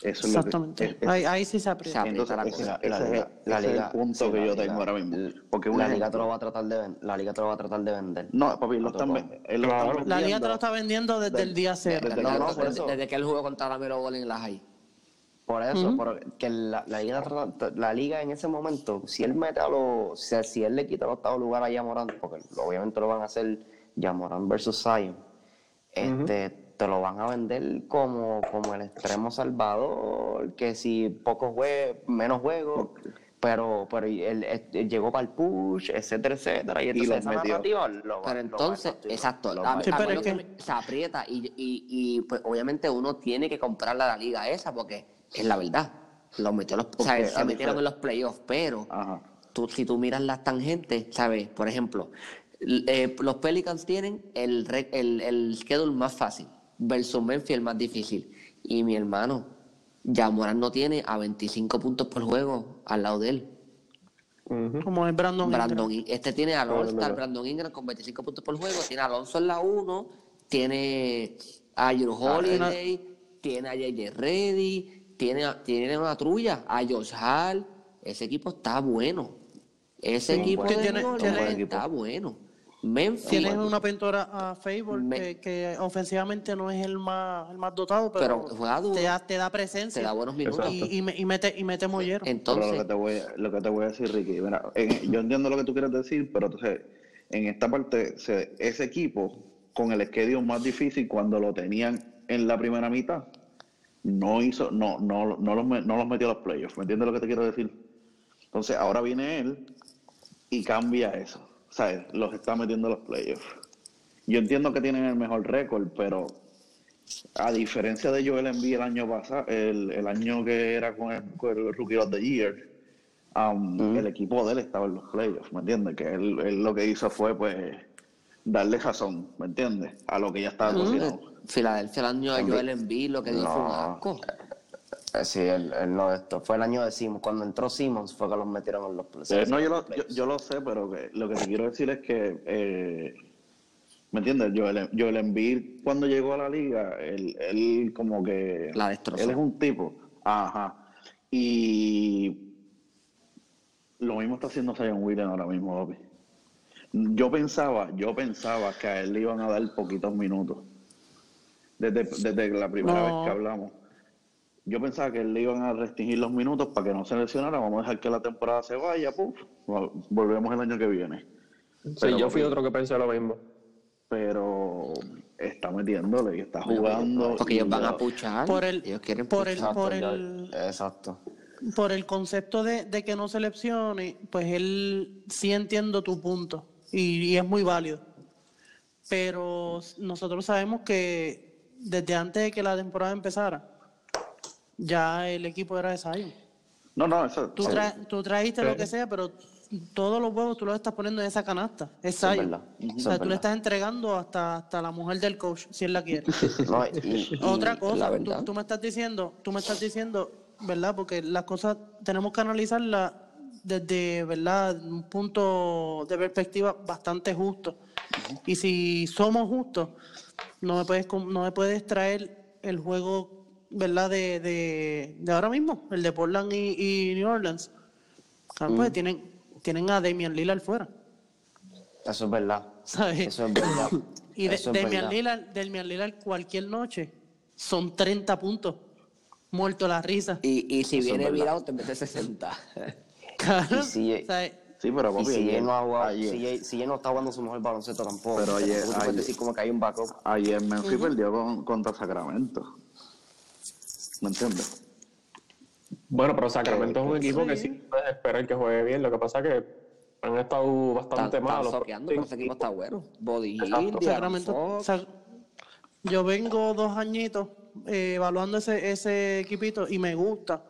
C: Eso es lo que-
A: Exactamente.
C: es- es-
A: ahí, ahí sí se aprieta.
F: Se
C: entonces,
F: aprieta la cosa.
C: ese
F: La
C: es,
F: liga-
C: ese
F: la
C: es el
F: liga-
C: punto
F: sí,
C: que
F: la
C: yo
F: liga-
C: tengo ahora mismo. Porque un
F: la liga te lo va a tratar de ven- la liga te lo va a tratar de vender.
C: No, papi, lo están, él lo
B: Claro.
C: están
A: La liga te lo está vendiendo desde el día cero.
C: desde-
F: no, no,
C: por
F: desde,
C: eso.
F: desde que él jugó contra la Melo Ball en la high. Por eso,
A: Ujú.
F: por- que la, la liga, la liga en ese momento, si él mete a los, o sea, si él le quita el octavo lugar a Yamoran, porque obviamente lo van a hacer Yamoran versus Zion, este, te lo van a vender como, como el extremo salvador, que si pocos juegos, menos juegos, pero, pero él, él llegó para el push, etcétera, etcétera, y entonces
C: los
F: esa
C: metió.
F: narrativa lo
E: Pero
F: lo
E: entonces,
F: a-
E: exacto,
F: lo
E: a-
F: va a-
A: Sí, pero es
E: que se aprieta y, y, y, pues obviamente uno tiene que comprarle a la liga esa porque es la verdad. Lo metió los, o sea,
C: Porque,
E: se
C: a
E: metieron en los playoffs, pero
C: Ajá.
E: tú, si tú miras las tangentes, ¿sabes? Por ejemplo, eh, los Pelicans tienen el, el, el schedule más fácil versus Memphis el más difícil. Y mi hermano, Yamoran no tiene a 25 puntos por juego al lado de él.
B: Ujú.
A: Como es Brandon. Ingram.
E: Brandon, In- este tiene al
B: Ah,
E: All-Star,
B: verdad.
E: Brandon Ingram con 25 puntos por juego, tiene a Alonso en la 1, tiene a Drew Holiday, tiene a JJ Reddy, tiene, a- tiene una trulla, a Josh Hall. Ese equipo está bueno. Ese
A: Sí,
E: equipo
A: tiene-
E: New Orleans
A: tiene-
E: está bueno. Memphis,
A: Tienes una pintora a Favor
E: Me-
A: que, que ofensivamente no es el más, el más dotado, pero,
E: Pero juega duro.
A: te, da, te da presencia
E: te da buenos minutos.
A: Y, y, me- y mete, y mete mollero.
C: Pero lo
E: Entonces,
C: que, te voy, a- lo que te voy a decir, Ricky, mira, en- yo entiendo lo que tú quieres decir, pero entonces, en esta parte, se- ese equipo, con el schedule más difícil, cuando lo tenían en la primera mitad, no hizo, no, no, no, los, no los metió a los playoffs. ¿Me entiendes lo que te quiero decir? Entonces, ahora viene él y cambia eso. ¿Sabes? Los está metiendo a los playoffs. Yo entiendo que tienen el mejor récord, pero a diferencia de Joel Embiid el año pasado, el, el año que era con el, con el Rookie of the Year, um, el equipo de él estaba en los playoffs, ¿me entiendes? Que él, él lo que hizo fue, pues, darle razón, ¿me entiendes? A lo que ya estaba cocinado.
E: Filadelfia el año de Joel Embiid lo que dijo un
F: No.
E: asco.
F: Eh, Sí, él, él no esto. Fue el año de Simmons. Cuando entró Simmons fue que los metieron en los playoffs.
C: Eh, no, yo lo, yo, yo lo sé, pero que, lo que te quiero decir es que, eh, ¿me entiendes? Joel, Joel Embiid, cuando llegó a la liga, él, él como que...
E: La destrozó.
C: Él es un tipo, ajá. Y lo mismo está haciendo Zion Williams ahora mismo, papi. Yo pensaba, yo pensaba que a él le iban a dar poquitos minutos. Desde, desde la primera
A: No.
C: vez que hablamos. Yo pensaba que le iban a restringir los minutos para que no se lesionara. Vamos a dejar que la temporada se vaya, puf, vol- volvemos el año que viene.
B: Sí,
C: Pero,
B: yo fui otro que pensé lo mismo.
C: Pero está metiéndole y está jugando.
E: Porque
C: y
E: ellos van a puchar.
A: Por el-
E: ellos quieren
A: por el- por el-
F: Exacto.
A: por el concepto de, de que no se lesione, pues él sí entiendo tu punto y, y es muy válido. Pero nosotros sabemos que desde antes de que la temporada empezara, ya el equipo era de Zion.
C: No, no, eso.
A: Tú,
C: sí.
A: tra- tú trajiste lo que sea, pero todos los huevos tú los estás poniendo en esa canasta. Es
F: es
A: Zion.
F: eso
A: O
F: es
A: sea, tú le estás entregando hasta, hasta la mujer del coach, si él la quiere. <laughs>
F: No, y- y-
A: Otra cosa, tú me estás diciendo, tú me estás diciendo, ¿verdad? Porque las cosas tenemos que analizarlas desde, ¿verdad? Un punto de perspectiva bastante justo. Y si somos justos, no me puedes no me puedes traer el juego ¿verdad? De, de, de ahora mismo, el de Portland y, y New Orleans, ah, pues tienen, tienen a Damian Lillard fuera.
D: Eso es verdad.
A: ¿Sabes?
D: Eso es verdad.
A: Y de,
D: Eso es
A: Damian,
D: verdad.
A: Lillard, Damian Lillard cualquier noche son 30 puntos. Muerto la risa.
E: Y, y si
D: Eso
E: viene virado, te mete 60.
A: Claro.
D: Y si-
A: ¿sabes?
C: Sí, pero
D: Y
C: papi,
D: si
C: ayer,
D: él no ha jugado,
C: ayer,
D: si él- si él no está jugando su mejor baloncesto tampoco.
C: Pero ayer-
D: tampoco
C: ayer-
D: decir como que hay un backup.
C: ayer Memphis perdió con, contra Sacramento. ¿Me entiendes?
B: Bueno, pero Sacramento es un equipo que
A: sí.
B: puedes esperar que juegue bien. Lo que pasa es que han estado bastante
E: Están
B: malos.
E: soqueando, pero ese equipo está bueno. Body
B: Exacto.
A: Sacramento. Sac- yo vengo dos añitos eh, evaluando ese, ese equipito y me gusta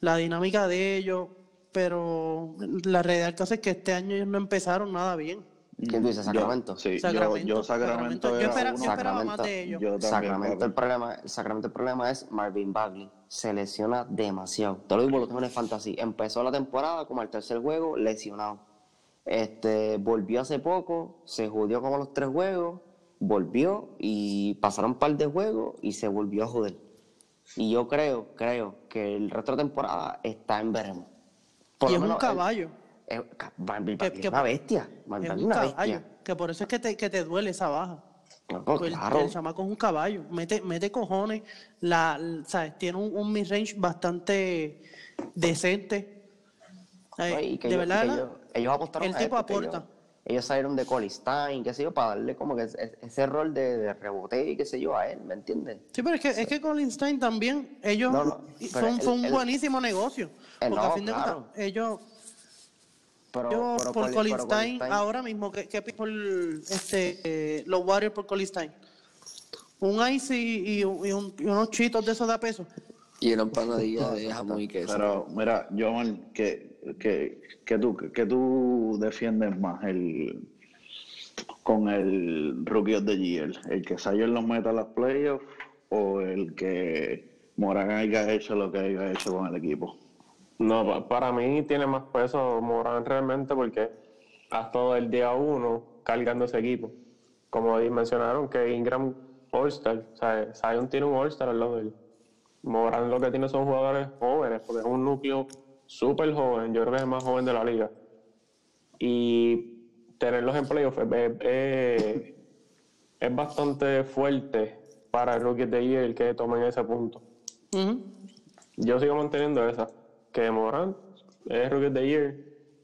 A: la dinámica de ellos, pero la realidad es que este año ellos no empezaron nada bien.
D: ¿Quién tú dices? Sacramento.
C: Yo, sí,
A: Sacramento,
C: yo, yo Sacramento,
A: Sacramento. Yo
C: era
A: espera-
C: uno-
A: yo esperaba más de ellos.
C: Yo también,
D: Sacramento, el problema, Sacramento el problema es Marvin Bagley. Se lesiona demasiado. Todo lo lo tengo en el fantasy. Empezó la temporada como al tercer juego, lesionado. Este, volvió hace poco, se jodió como los tres juegos, volvió y pasaron un par de juegos y se volvió a joder. Y yo creo, creo que el resto de temporada está en veremos. Por
A: y es un
D: menos él-
A: caballo.
D: eh, ca- Marvin
A: Que-
D: es una bestia.
A: Es un
D: es una
A: caballo.
D: bestia.
A: Que por eso es que te, que te duele esa baja.
D: No, pues,
A: Pues el-
D: claro.
A: El, chamaco es un caballo, mete, mete cojones, la, ¿sabes? tiene un, un mid-range bastante decente. ¿sabes?
D: No, y que
A: de
D: ellos,
A: verdad,
D: que ellos, apostaron
A: el
D: a
A: tipo
D: esto,
A: aporta.
D: Ellos, salieron de Colin Stein, qué sé yo, para darle como que ese, ese rol de, de rebote y qué sé yo a él, ¿me entiendes?
A: Sí, pero es que, es que Colin Stein también, ellos,
D: No, no,
A: fue, un- buenísimo negocio.
D: Eh,
A: Porque
D: no,
A: a fin de
D: claro.
A: cuentas, ellos,
D: Pero,
A: yo
D: pero
A: por
D: Colin-
A: Colin
D: pero
A: Stein,
D: Stein-
A: ahora mismo, ¿qué, qué por este, eh, los Warriors por Colin Stein? Un ice y, y un- y un- y unos chitos de esos de a peso.
E: Y una empanadilla de jamón y queso.
C: Pero mira, Jomal, que, que, que, tú, que tú defiendes más el con el Rookie of the Year, el que Sayer los meta a las playoffs o el que Morán haya hecho lo que haya hecho con el equipo.
B: No, pa- para mí tiene más peso Morán realmente porque ha estado el día uno cargando ese equipo. Como mencionaron que Ingram All-Star, Zion tiene un All-Star al lado de él. Morán lo que tiene son jugadores jóvenes, porque es un núcleo súper joven, yo creo que es el más joven de la liga. Y tenerlos en playoff es, es- bastante fuerte para el Rookie de Year que tomen ese punto. Yo sigo manteniendo esa, que Morant es Rookie of the Year.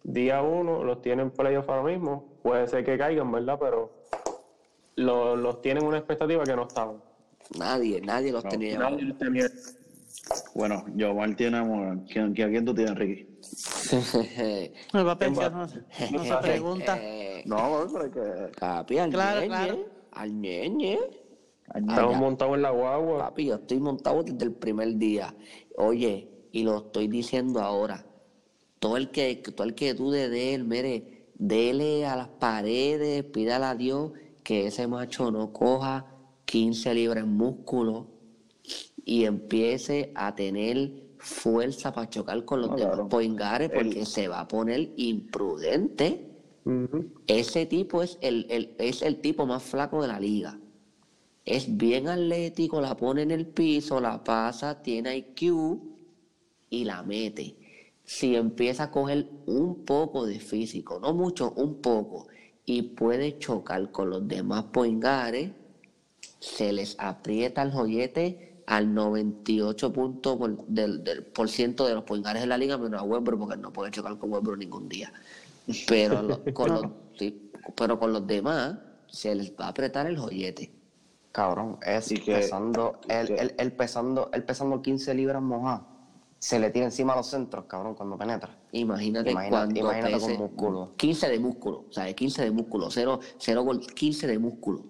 B: Día uno los tienen en playoff ahora mismo. Puede ser que caigan, ¿verdad? Pero lo- los tienen una expectativa que no estaban.
E: Nadie, nadie los tenía.
B: Nadie los tenía.
C: Bueno, Jomal tiene a Morán. ¿Quién, quién- ¿A quién tú tienes, Ricky?
A: Me va a pensar, no, se- no se pregunta.
E: Eh,
C: No, pero hay que...
E: papi, al
A: Claro,
E: ñeñe,
A: claro.
E: al ñeñe.
B: Estamos montados en la guagua.
E: Papi, yo estoy montado desde el primer día. Oye, y lo estoy diciendo ahora. Todo el que, todo el que dude de él, mire, dele a las paredes, pídale a Dios que ese macho no coja 15 libras en músculo y empiece a tener fuerza para chocar con los
C: No,
E: demás
C: claro.
E: poingares porque
C: El-
E: se va a poner imprudente. Ese tipo es el, el- es el tipo más flaco de la liga. Es bien atlético, la pone en el piso, la pasa, tiene IQ y la mete. Si empieza a coger un poco de físico, no mucho, un poco, y puede chocar con los demás poingares, se les aprieta el joyete al 98 punto por, del, del por ciento de los poingares de la liga, menos a Westbrook, porque no puede chocar con Westbrook ningún día. Pero, lo- <laughs> con, los, sí, pero con los demás se les va a apretar el joyete.
D: Cabrón, es
C: Y que-
D: pesando,
C: que-
D: él- él pesando, él pesando 15 libras mojadas. Se le tira encima a los centros, cabrón, cuando penetra.
E: Imagínate, cuando
D: imagínate
E: pese
D: con músculo.
E: 15 de músculo, o sea, 15 de músculo, cero, cero gol, 15 de músculo.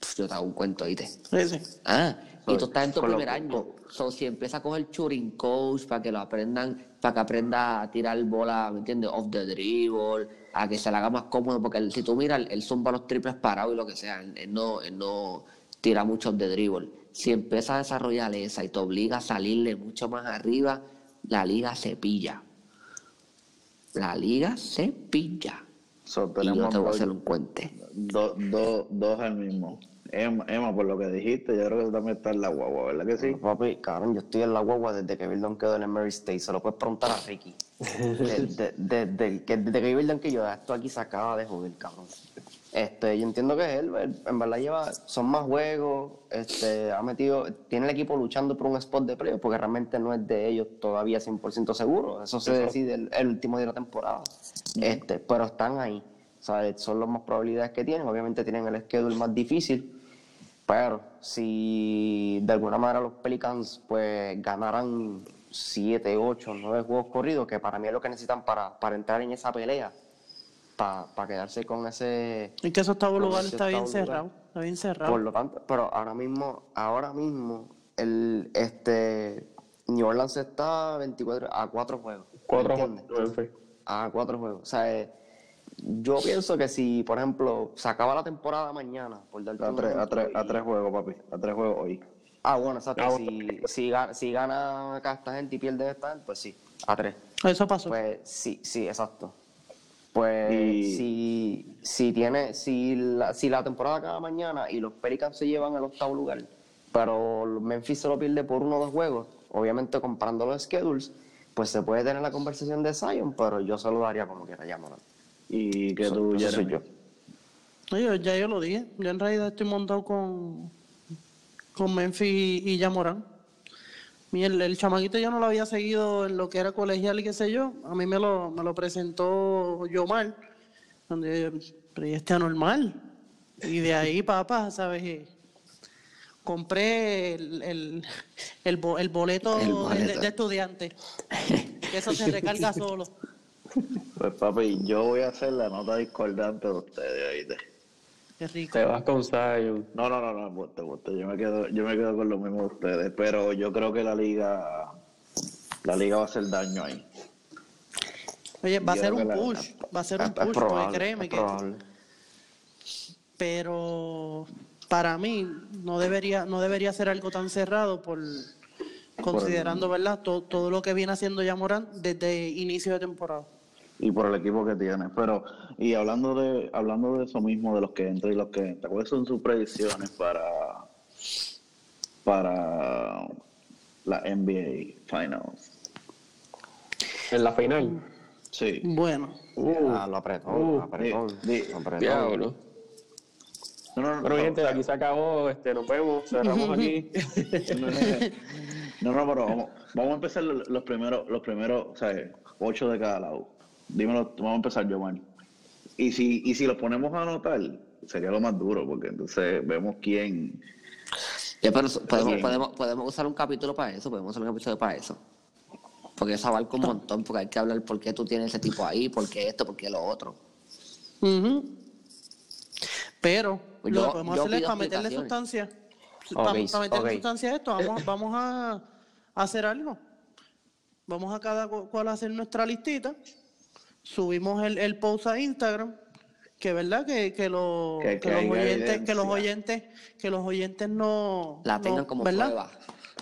E: Pff, yo te hago un cuento, ¿viste?
A: Sí, sí.
E: Ah, y tú estás en tu
D: con lo-
E: primer año. So, si empieza a coger shooting coach para que lo aprendan, para que aprenda a tirar bola, ¿me entiendes? Off the dribble, a que se le haga más cómodo, porque él- si tú miras, él, zumba los triples parados y lo que sea, él, él no, él no tira mucho off the dribble. Si empieza a desarrollar esa y te obliga a salirle mucho más arriba, la liga se pilla. La liga se pilla.
C: So,
E: Y yo te voy a
C: dos-
E: hacer un cuente.
C: do- do- dos al mismo. Emma, Emma, por lo que dijiste, yo creo que tú también está en la guagua, ¿verdad que sí?
D: Papi, cabrón, yo estoy en la guagua desde que Bill quedó en el Mary State. Se lo puedes preguntar a Ricky. <laughs> Desde, desde que, desde que Bill que yo, esto aquí se acaba de joder, cabrón. Este, yo entiendo que él, él, en verdad lleva, son más juegos, este, ha metido, tiene el equipo luchando por un spot de playoff, porque realmente no es de ellos todavía 100% seguro. Eso se decide el, el último día de la temporada. Este, pero están ahí. Sea, son las más probabilidades que tienen. Obviamente tienen el schedule más difícil. Pero si de alguna manera los Pelicans pues ganaran 7, 8, 9 juegos corridos, que para mí es lo que necesitan para, para entrar en esa pelea, para quedarse con ese...
A: Es que ese octavo lugar está bien
D: lugar.
A: cerrado. Está bien cerrado.
D: Por lo tanto, pero ahora mismo, ahora mismo, el este New Orleans está 24 a 4 juegos. ¿me
B: Cuatro
D: entiendes?
B: juegos, Memphis.
D: a cuatro juegos. O sea, eh, yo pienso que si, por ejemplo, se acaba la temporada mañana, por darte
C: A tres, a, tres, a tres juegos, papi. A tres juegos hoy.
D: Ah, bueno, exacto.
B: Ah,
D: Si, si, gana, si gana acá esta gente y pierde esta gente, pues sí, a tres.
A: Eso pasó.
D: Pues sí, sí, exacto. Pues
C: Y-
D: si, si tiene, si la, si la temporada acaba mañana y los Pelicans se llevan al octavo lugar, pero Memphis se lo pierde por uno o dos juegos, obviamente comparando los schedules, pues se puede tener la conversación de Zion, pero yo se lo daría como quiera llamar.
C: Y que
D: Eso-
C: tú,
D: eso soy yo.
A: Oye, ya yo lo dije. Yo en realidad estoy montado con, con Memphis y Yamorán. Mi- El, el chamaquito yo no lo había seguido en lo que era colegial y qué sé yo. A mí me lo, me lo presentó Yomar, donde pero ¿y este anormal. Y de ahí, <laughs> papá, ¿sabes? Eh, Compré el, el, el, bo- el boleto,
F: El
A: de-
F: boleto.
A: De, estudiante. <laughs> Que eso se recarga solo.
C: Pues, papi, yo voy a hacer la nota discordante de ustedes, ¿oíste?
A: Qué rico.
B: Te vas con Zion.
C: No, no, no, no, embuste, embuste. Yo me quedo, yo me quedo con lo mismo de ustedes, pero yo creo que la liga, la liga va a hacer daño ahí.
A: Oye, va a ser un
C: la-
A: push. Va a ser un
D: es
A: push, porque
D: probable,
A: créeme
D: es
A: que.
D: probable.
A: pero para mí no debería no debería ser algo tan cerrado por considerando verdad todo, todo lo que viene haciendo ya Morán desde inicio de temporada
C: Y por el equipo que tiene. Pero, y hablando de, hablando de eso mismo, de los que entran y los que entran, ¿cuáles son sus predicciones para, para la NBA Finals?
B: En la final.
C: Sí.
A: bueno
B: Uh,
D: Ah, lo apretó,
B: uh,
D: lo apretó,
C: di-
D: lo apretó.
B: diablo.
C: No, no, no, no,
B: gente, aquí se acabó. Este, nos vemos. Cerramos aquí. <laughs>
C: No, no, pero vamos, vamos a empezar los los primeros, los primeros, o sea, ocho de cada lado. Dímelo, vamos a empezar, Giovanni. Y si, y si los ponemos a anotar, sería lo más duro, porque entonces vemos quién.
F: Ya, pero podemos, podemos, podemos usar un capítulo para eso, podemos usar un capítulo para eso. Porque eso abarca un montón, porque hay que hablar por qué tú tienes ese tipo ahí, por qué esto, por qué lo otro.
A: Ujú. pero
F: Pues
A: lo
F: yo-
A: que podemos hacer es para meterle sustancia para, para meterle
D: ok.
A: sustancia a esto vamos, <laughs> vamos a, a hacer algo vamos a cada cu- cual hacer nuestra listita subimos el, el post a Instagram que verdad que, que, lo-
C: Que
A: que los oyentes que los oyentes que los oyentes no
F: La tengan
A: no-
F: como
A: ¿verdad?
F: prueba.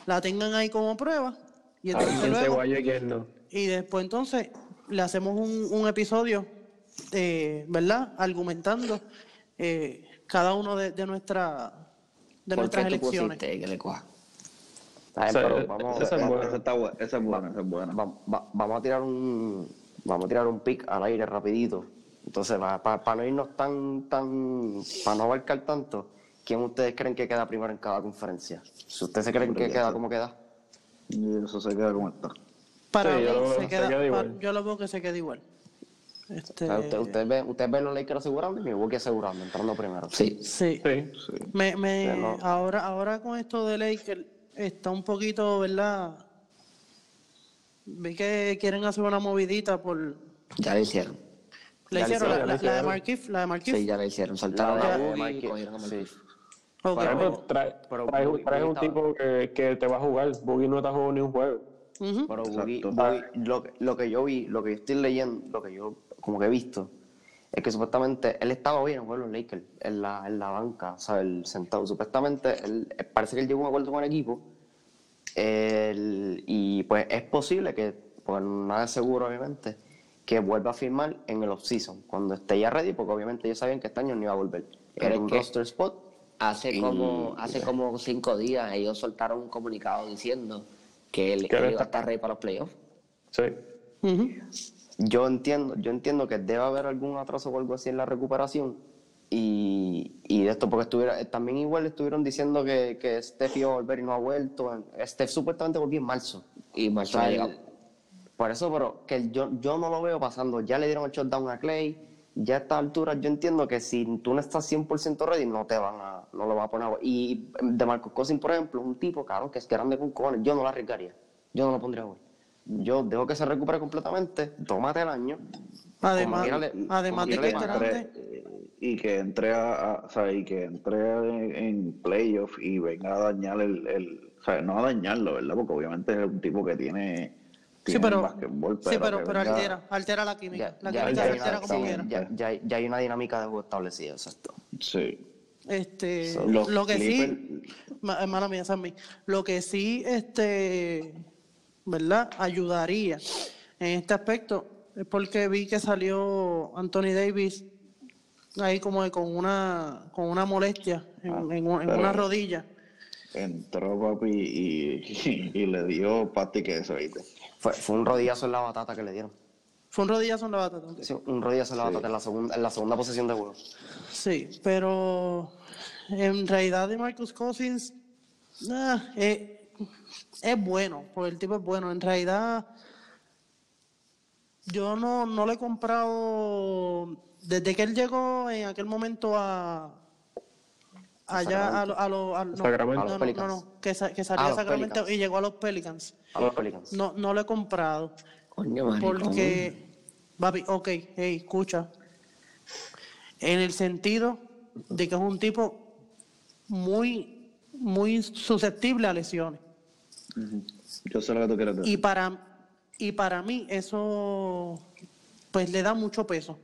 A: la tengan ahí como prueba y entonces luego
B: no.
A: y después entonces le hacemos un, un episodio, eh, ¿verdad? Argumentando eh, cada uno de, de, nuestra, de
F: ¿Por
A: nuestras elecciones.
F: que le coja?
D: Está bien,
B: Esa-
D: pero
B: esa-
D: vamos,
B: esa es
C: Esa,
B: buena.
C: esa está buena, esa es buena, esa es buena.
D: va- vamos a tirar un vamos a tirar un pick al aire rapidito. Entonces, para no irnos tan, tan, para no abarcar tanto, ¿quién ustedes creen que queda primero en cada conferencia? Si ustedes se creen que queda
C: está.
D: como queda.
C: Y eso se queda como está.
A: Para
B: Sí,
A: mí
B: yo
A: se
B: que
A: queda,
B: se queda
A: pa-
B: igual.
A: yo lo veo que se queda igual. Este,
D: sea, usted- ven, ustedes ven los Lakers asegurando y Milwaukee asegurando, entrando primero.
F: Sí.
A: Sí.
B: Sí.
A: Me, me,
D: Pero-
A: ahora, ahora con esto de Lakers está un poquito, ¿verdad? Vi que quieren hacer una movidita por...
F: Ya lo hicieron.
D: Ya le
A: hicieron
B: hicieron,
A: la, la- la de
B: hicieron.
A: Markif, la de Markif.
F: Sí, ya lo hicieron. Soltaron
D: La
F: a
D: de
F: Boogie y
D: Markieff,
F: cogieron a
D: sí.
F: Markieff.
A: Ok,
B: Por ejemplo,
A: ok.
B: trae,
D: Pero
B: trae-
D: Boogie-
B: trae un tipo que, que te va a jugar. Boogie no está jugando ni un juego.
D: Pero Boogie-. Boogie- lo, que- lo que yo vi, lo que yo estoy leyendo, lo que yo como que he visto, es que supuestamente él estaba bien en juego los Lakers, en la, en la banca, o sea, el sentado. Supuestamente él, parece que él llegó a un acuerdo con el equipo. El- y pues es posible que, pues nada es seguro obviamente, que vuelva a firmar en el off-season, cuando esté ya ready, porque obviamente ellos sabían que este año no iba a volver.
F: Pero
D: Era un roster spot
E: Hace
C: Y-
E: como, hace como cinco días ellos soltaron un comunicado diciendo que él, él iba a
B: está-
E: estar ready para los playoffs.
B: Sí.
D: Yo entiendo, yo entiendo que debe haber algún atraso o algo así en la recuperación. Y, y de esto, porque estuviera, eh, también igual estuvieron diciendo que, que Steph iba a volver y no ha vuelto. Steph supuestamente volvió en marzo.
E: Y Marzo
D: O sea,
E: no ha llegado.
D: por eso, pero que yo, yo no lo veo pasando. Ya le dieron el shutdown a Clay. Ya a esta altura yo entiendo que si tú no estás 100% ready, no te van a, no lo van a poner. a- Y de Marcos Cousins, por ejemplo, un tipo, claro, que es grande con cojones, yo no lo arriesgaría. Yo no lo pondría a jugar. Yo dejo que se recupere completamente, tómate el año.
A: Además, además de que es grande,
C: eh, y que entre a, a- o sea, y que entre en, en playoff y venga a dañar el, el o sea, no a dañarlo, ¿verdad? Porque obviamente es un tipo que tiene,
A: sí,
C: tiene
A: pero, sí, pero,
C: que
A: pero
C: venga-
A: altera, altera la química.
D: Ya,
A: la
D: ya-
A: química
D: ya
A: altera
D: una-
A: como
C: sí,
A: quiera.
D: ya- ya- hay una dinámica de juego establecida, exacto.
C: Sí.
A: Este, lo que sí,
C: Clippers-
A: ma- mala mía, Sammy, lo que sí, este, ¿verdad? Ayudaría en este aspecto es porque vi que salió Anthony Davis ahí como con una, con una molestia en,
C: Ah,
A: en en una rodilla.
C: Entró papi y, <laughs> y, le dio pati que eso, ¿viste?
D: Fue, fue un rodillazo en la batata que le dieron.
A: Fue un rodillazo en la batata.
D: Sí, un rodillazo en la batata en la segunda, en la segunda posesión de juego.
A: Sí, pero en realidad de Marcus Cousins ah, eh, es bueno, porque el tipo es bueno. En realidad yo no, no le he comprado desde que él llegó en aquel momento a allá a, lo- a, lo- a- no,
B: Sacramento.
A: no,
D: Pelicans.
A: que, sa- que salió a
D: los
A: Sacramento
D: Pelicans.
A: y llegó a los Pelicans.
D: A los Pelicans.
A: No, no lo he comprado.
E: Coño.
A: Porque, papi, ok, hey, escucha. En el sentido de que es un tipo muy, muy susceptible a lesiones.
C: Yo sé lo que tú quieres decir.
A: Y para, y para mí eso, pues le da mucho peso.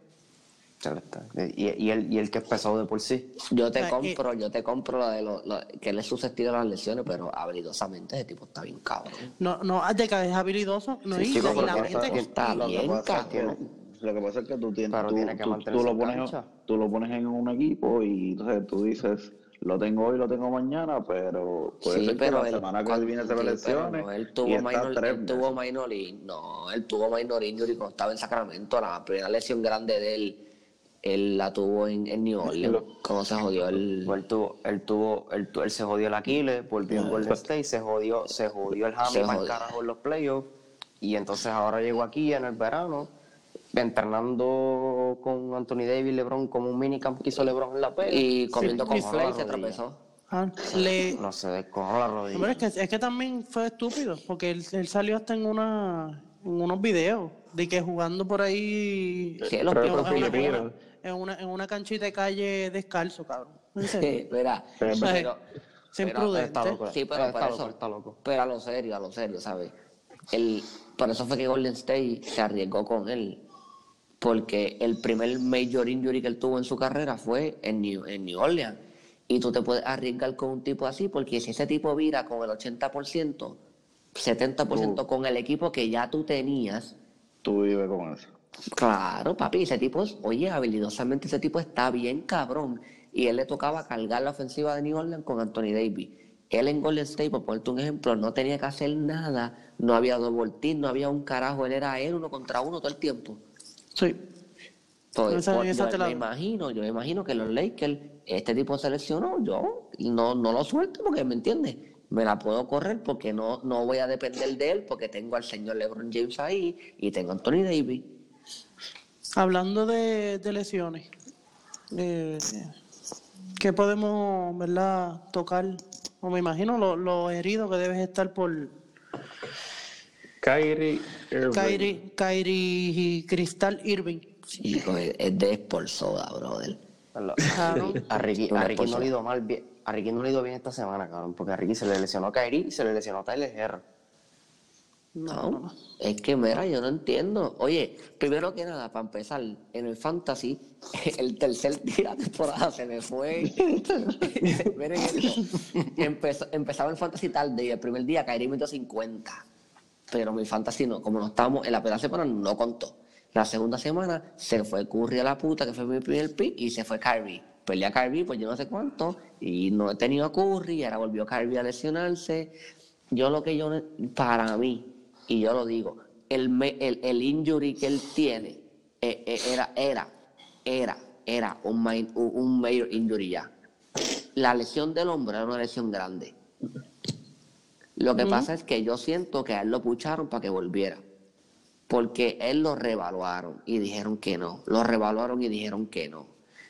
D: Y, y, el, y el que es pesado de por sí.
E: Yo te
A: Ah,
E: compro, yo te compro la de lo, lo- que él es susceptible a las lesiones, pero habilidosamente ese tipo está bien cabrón.
A: No, no, de que es habilidoso. No,
D: Sí,
A: y,
D: chico,
A: la- y
D: pero
A: gente-
E: Está
C: lo, que
E: bien,
C: pasa es que,
E: cabrón.
C: lo que pasa es que tú tienes
D: Pero
C: tú,
D: tiene que
C: tú-
D: mantenerse
C: tú lo pones tú lo pones en un equipo y entonces tú dices lo tengo hoy lo tengo mañana pero puede
E: Sí,
C: ser que
E: pero
C: la
E: él,
C: semana que viene se
E: sí, pero
C: lesiones
E: no, él
C: y
E: tuvo
C: está
E: minor, él tuvo no, él tuvo minor injury cuando estaba en Sacramento, la primera lesión grande de él, él la tuvo en, en New Orleans, cuando se jodió el...
D: Él tuvo, él tuvo, él, tu- él se jodió el Aquiles, volvió en Golden State, se jodió, se jodió el
E: Se
D: hammy para el
E: jodió.
D: carajo en los playoffs. Y entonces ahora llegó aquí en el verano, entrenando con Anthony Davis, LeBron, como un minicamp que hizo LeBron en la peli.
E: Y comiendo
A: Sí,
E: con Flay
D: la
E: se tropezó.
A: ah, le,
D: No se descojonó la rodilla.
A: Hombre, es, que, es que también fue estúpido, porque él, él salió hasta en, una, en unos videos de que jugando por ahí
E: Sí, los
A: en, una, en una- en una- canchita de calle descalzo, cabrón. En serio.
E: Espera,
B: Pero-
E: pero,
A: Sin
E: pero-
A: prudente.
D: Está loco,
E: Sí, pero
D: está loco,
E: eso-
D: está loco.
E: Pero a lo serio, a lo serio, ¿sabes? El, por eso fue que Golden State se arriesgó con él. Porque el primer major injury que él tuvo en su carrera fue en New, en New Orleans. Y tú te puedes arriesgar con un tipo así, porque si ese tipo vira con el 80%, 70% con el equipo que ya tú tenías,
C: tú vives con eso
E: Claro, papi, ese tipo, es- oye, habilidosamente ese tipo está bien cabrón. Y él le tocaba cargar la ofensiva de New Orleans con Anthony Davis. Él en Golden State, por ponerte un ejemplo, no tenía que hacer nada, no había double team, no había un carajo, él era él uno contra uno todo el tiempo.
A: Sí.
E: Pues,
A: Esa-
E: pues,
A: esa
E: yo
A: la
E: me imagino, yo me imagino que los Lakers, este tipo se lesionó, yo no, no lo suelto porque, ¿me entiendes? Me la puedo correr porque no, no voy a depender de él porque tengo al señor LeBron James ahí y tengo a Anthony Davis.
A: Hablando de, de lesiones, eh, ¿qué podemos, verdad, tocar? O me imagino lo, lo herido que debes estar por
B: Kyrie Irving.
A: Kyrie, Kyrie y Cristal Irving.
E: Sí, es de Sportsoda, brother.
A: Claro. <laughs>
D: A Ricky,
E: Una
D: a Ricky no le ha ido mal bien. A Ricky no le ha ido bien esta semana, cabrón, porque a Ricky se le lesionó Kyrie y se le lesionó a Tyler Herro.
E: No, es que mira, yo no entiendo. Oye, primero que nada, para empezar, en el Fantasy, <laughs> el tercer día de temporada se me fue. <laughs> Miren esto. Empezó- empezaba el Fantasy tarde y el primer día Kyrie metió 50. Pero mi Fantasy no, como no estábamos en la primera semana, no contó. La segunda semana se fue Curry a la puta, que fue mi primer pick, y se fue Kyrie. Peleé a Kyrie, pues yo no sé cuánto, y no he tenido a Curry, y ahora volvió Kyrie a lesionarse. Yo lo que yo, para mí, y yo lo digo, el, el, el injury que él tiene eh, eh, era, era, era, era un, main- un, major injury ya. La lesión del hombro era una lesión grande. Lo que pasa es que yo siento que a él lo pucharon para que volviera. Porque él lo revaluaron y dijeron que no. Lo revaluaron y dijeron que no.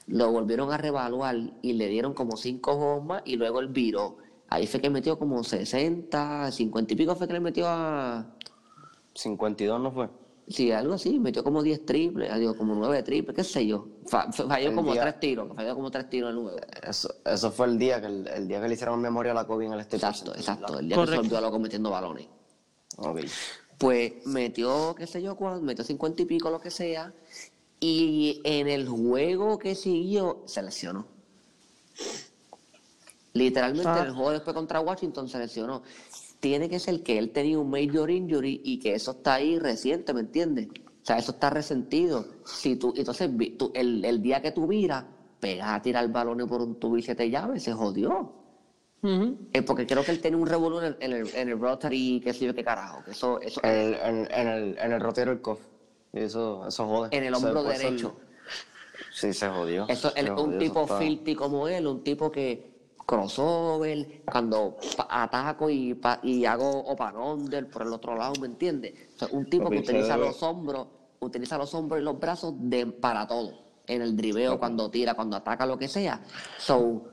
E: Lo volvieron a revaluar y le dieron como cinco juegos más y luego él viró. Ahí fue que metió como 60, 50 y pico fue que le metió a...
D: 52 no fue.
E: Sí, algo así, metió como 10 triples, ah, digo, como 9 triples, qué sé yo. Fa- fa- falló
D: El
E: como
D: día-
E: 3 tiros, falló como 3 tiros en nuevo.
D: Eso, eso fue el día que el, el día que le hicieron memoria a la Kobe en el State
E: Exacto, exacto. El día que se volvió loco metiendo balones.
D: Ok.
E: Pues metió, qué sé yo, cuánto, metió 50 y pico, lo que sea. Y en el juego que siguió, se lesionó. Literalmente
A: Ah.
E: el juego después contra Washington se lesionó. Tiene que ser que él tenía un major injury y que eso está ahí reciente, ¿me entiendes? O sea, eso está resentido. Si tú, entonces, tú- el, el día que tú miras, pegas a tirar balones por un tubo y se te llave, se jodió. Eh, porque creo que él tiene un revolú en el, en el, en el rotary, qué sé yo qué carajo. Que eso, eso,
D: El- en, en el, en el rotero el cof. Y eso, eso jode.
E: en el
D: O sea,
E: hombro derecho.
D: Sí, se jodió.
E: Eso,
D: Se
E: el-
D: jodió,
E: un tipo filthy como él, un tipo que crossover, cuando ataco y, pa- y hago open under por el otro lado, ¿me entiendes? O sea, un tipo que utiliza los hombros, utiliza los hombros y los brazos de, para todo. En el driveo, cuando tira, cuando ataca, lo que sea. So,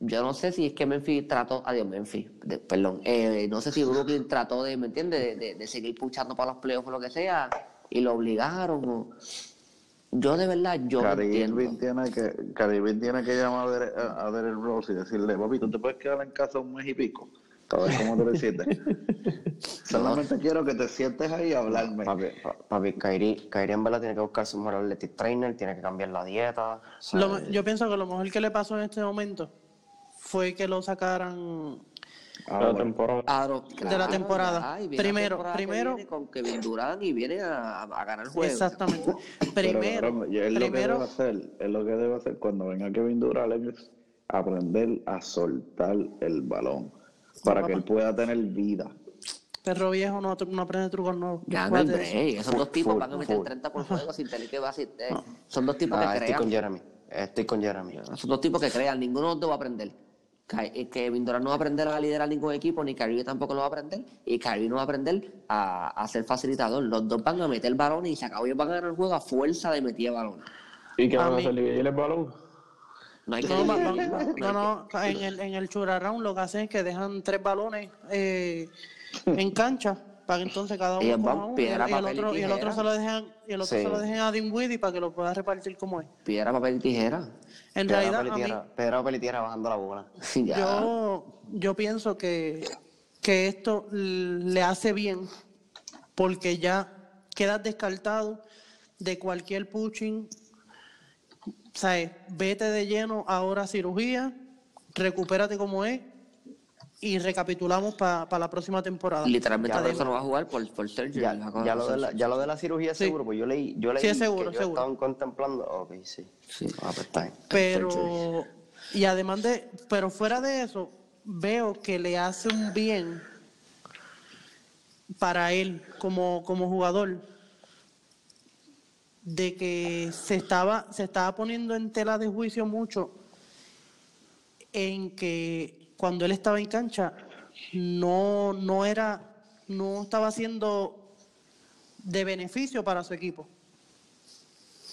E: yo no sé si es que Memphis trató, adiós Memphis, de- perdón, eh, no sé si Brooklyn trató de, ¿me entiendes? De, de- de seguir puchando para los playoffs o lo que sea, y lo obligaron. o- Yo de verdad, yo no
C: Cari
E: entiendo.
C: Tiene que, tiene que llamar a Derek- Rose y decirle, papi, ¿tú te puedes quedar en casa un mes y pico? A ver cómo te lo sientes. <laughs> Solamente quiero que te sientes ahí a hablarme.
D: Papi, pa- papi Kyrie, Kyrie en verdad tiene que buscar su mejor athletic trainer, tiene que cambiar la dieta.
A: Lo me- yo pienso que lo mejor que le pasó en este momento fue que lo sacaran
C: Ah,
B: la
C: bueno.
B: temporada.
E: Claro,
A: de la temporada.
E: viene la
A: Primero,
E: temporada que
A: primero-
E: viene con Kevin Durant y viene a, a ganar el juego.
A: exactamente. <laughs>
C: Pero,
A: Primero,
C: cabrón, él lo que debe
A: primero,
C: hacer, es lo que debe hacer cuando venga Kevin Durant es aprender a soltar el balón para que él pueda tener vida.
A: perro viejo no, no aprende trucos nuevos.
E: Ya no
A: de
E: break. Esos dos tipos
D: full,
E: van a meter
D: full.
E: 30 por juego sin tener que base- eh, Son dos tipos
D: ah,
E: que
D: estoy con
E: crean.
D: Jeremy. Estoy con Jeremy.
E: Son dos tipos que crean. Ninguno de los dos va a aprender. Kevin Durant no va a aprender a liderar ningún equipo, ni Kyrie tampoco lo va a aprender. Y Kyrie no va a aprender a, a ser facilitador. Los dos van a meter balones y se acabó. Ellos van a ganar el juego a fuerza de meter balón.
B: ¿Y qué
A: A
B: van a hacer? ¿Dividir el balón?
E: No hay que
A: No,
E: dividir, no
A: no,
E: hay
A: no, en el, en el round lo que hacen es que dejan tres balones eh, en cancha para que entonces cada uno
E: van
A: y,
E: piedra,
A: el- y el
E: papel y
A: otro, y el otro se lo dejan y el otro
D: Sí.
A: se lo dejan a Dinwiddie para que lo pueda repartir como es.
E: Piedra, papel y tijera.
A: En
D: Pedro
A: realidad, a mí,
D: Pedro Pelitiera bajando la bola. <laughs>
A: Yo, yo pienso que, que esto le hace bien porque ya quedas descartado de cualquier pushing. Sea, vete de lleno ahora a cirugía, recupérate como es y recapitulamos para la próxima temporada.
E: Literalmente
A: Ya
E: por eso no va a jugar por, por surgery.
D: Ya, ya, lo de la,
E: surgery.
D: ya lo de la cirugía es
A: Sí.
D: seguro, pues yo leí, yo leí
A: Sí, es seguro,
D: que
A: seguro.
D: estaban contemplando. Ok, sí.
E: Sí.
D: Ah, pues está.
A: Pero, y además de, pero fuera de eso, veo que le hace un bien para él como, como jugador de que se estaba, se estaba poniendo en tela de juicio mucho en que cuando él estaba en cancha no, no era, no estaba siendo de beneficio para su equipo.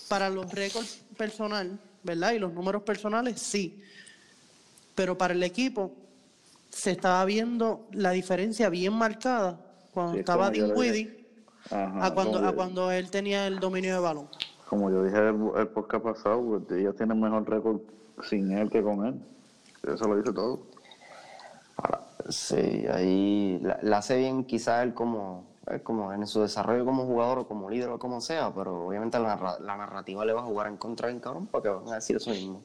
A: Para los récords personal, ¿verdad? Y los números personales, sí. Pero para el equipo se estaba viendo la diferencia bien marcada cuando
C: Sí,
A: estaba. Dinwiddie a cuando, a cuando él tenía el dominio de balón.
C: Como yo dije el, el podcast pasado, pues, ellos tienen mejor récord sin él que con él. Eso lo dice todo.
D: Ahora, sí, ahí la, la hace bien quizás él como, él como en su desarrollo como jugador o como líder o como sea, pero obviamente la, narra- la narrativa le va a jugar en contra bien cabrón porque van a decir eso mismo.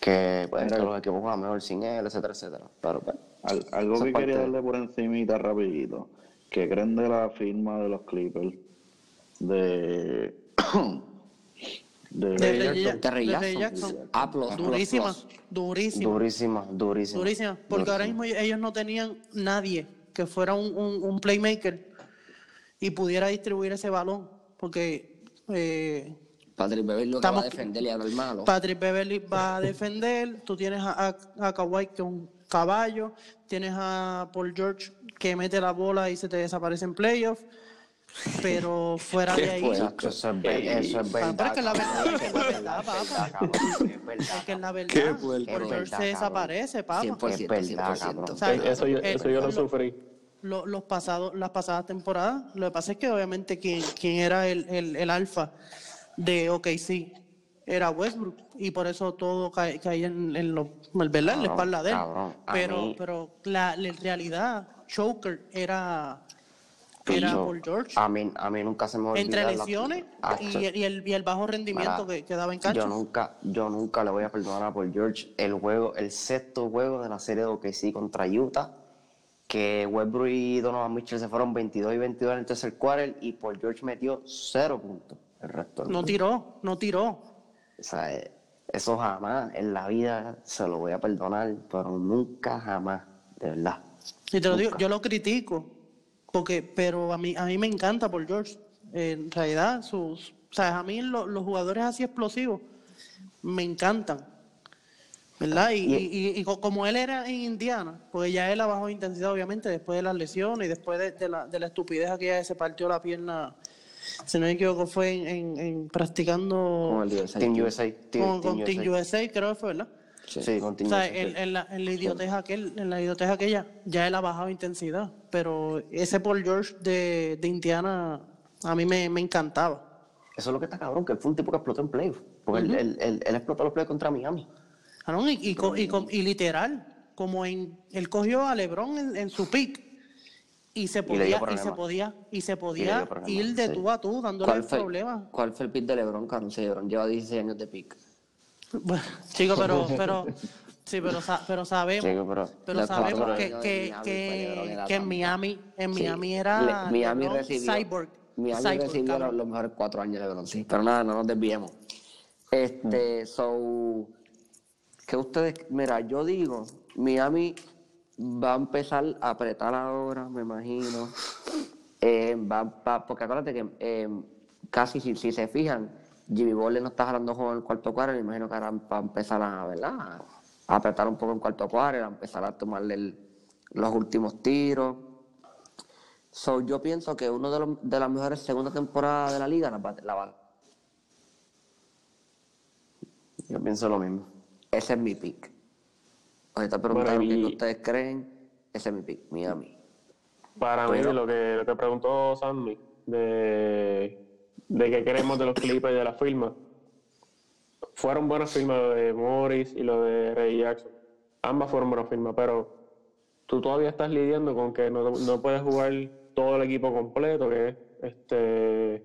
D: Que, pues, que los equipos juegan mejor sin él, etcétera, etcétera. Pero pues,
C: Al- algo que quería darle por encimita rapidito. que creen de la firma de los Clippers? De <clears throat> De,
A: De- de- de
E: Jackson.
A: Jackson.
E: A plus, plus,
A: Durísima,
E: plus.
A: durísima,
D: Durísima, durísima.
A: durísima. Porque ahora mismo ellos no tenían nadie que fuera un, un- un playmaker y pudiera distribuir ese balón. Porque eh,
E: Patrick Beverly lo que va
A: Estamos-
E: a defender y hablar malo.
A: Patrick Beverly va a defender, tú tienes a, a, a Kawhi que es un caballo, tienes a Paul George que mete la bola y se te desaparece en playoff, pero fuera de ahí,
D: Exacto, eso es, eso es verdad.
A: es que la verdad- es la verdad, papá. la verdad,
C: Qué.
A: George se desaparece, papá.
E: 100%,
D: Es verdad,
E: 100%.
D: cabrón.
A: O sea,
B: Eso yo,
A: eh,
B: eso yo lo
A: lo-
B: sufrí.
A: lo- los pasados, las pasadas temporadas, lo que pasa es que obviamente quien, quien era el, el, el alfa de OKC era Westbrook y por eso todo cae- caía en, en, lo, ¿verdad? en la espalda de él.
D: cabrón,
A: pero
D: mí-
A: pero la, la realidad, Choker era, era Paul George.
D: A mí, a mí nunca se me olvida.
A: entre lesiones y, el, y, el, y el bajo rendimiento
D: Mira,
A: que, que daba en cancha.
D: Yo nunca, yo nunca le voy a perdonar a Paul George el juego, el sexto juego de la serie de OKC contra Utah, que Westbrook y Donovan Mitchell se fueron 22 y 22 en el tercer quarter y Paul George metió cero puntos el resto del
A: No tiró, no tiró.
D: O sea, eh, eso jamás en la vida se lo voy a perdonar, pero nunca jamás, de verdad.
A: Y te lo digo, yo lo critico, porque, pero a mí, a mí me encanta Paul George. En realidad, sus, o sea, a mí lo- los jugadores así explosivos me encantan. ¿Verdad? Y,
D: Y-
A: y- y- y co- como él era en Indiana, pues ya él a bajo intensidad, obviamente, después de las lesiones y después de, de la, de la estupidez aquella que se partió la pierna, si no me equivoco, fue en, en- en practicando
E: Con el USA.
D: Team USA. Team,
A: con, con Team
D: USA.
A: USA, creo que fue, ¿verdad?
D: Sí, Team
A: O sea, en, en la, en la idiotez aquel, en la idiotez aquella, ya él ha bajado intensidad. Pero ese Paul George de, de Indiana a mí me, me encantaba.
D: Eso es lo que está cabrón, que él fue un tipo que explotó en playoff. Porque él, él, él- él explotó los playoffs contra Miami.
A: Ah, no, Y, y, y y literal, como en él cogió a LeBron en, en su pick y se podía, y, se
D: problema.
A: podía, y se podía
D: problema,
A: ir de
D: sí.
A: tú a tú, dándole
E: ¿Cuál fue,
A: problemas.
E: ¿Cuál fue el pick de LeBron? Si LeBron lleva 16 años de pick.
A: Bueno, chicos, pero, <laughs> pero, sí, pero, pero sabemos,
D: Chico, pero-
A: sabemos que, que, que, en Miami, en
E: Sí.
A: Miami era
E: Le- Miami
A: LeBron
E: recibió,
A: Cyborg.
E: Miami
A: Cyborg,
E: recibió los, los mejores cuatro años de LeBron, sí. Pero nada, no nos desviemos. Este, so, que ustedes, mira, yo digo, Miami va a empezar a apretar ahora, me imagino. Eh, va, va- porque acuérdate que eh, casi si, si se fijan, Jimmy Butler no está jalando juego en el cuarto cuadro, me imagino que ahora va a empezar a, ¿verdad? a apretar un poco en cuarto cuadro, a empezar a tomarle el- los últimos tiros. So, yo pienso que uno de, los, de las mejores segundas temporadas de la liga la la va-
D: Yo pienso lo mismo.
E: Ese es mi pick. Ahorita
B: Bueno,
E: preguntaron
B: y-
E: qué ustedes creen. Ese es mi pick, Miami.
B: Para
E: Pero-
B: mí, lo que, lo que preguntó Sammy, de, de qué queremos de los Clippers y de la firma, fueron buenas firmas lo de Morris y lo de Ray Jackson. Ambas fueron buenas firmas, pero tú todavía estás lidiando con que no, no puedes jugar todo el equipo completo, que es este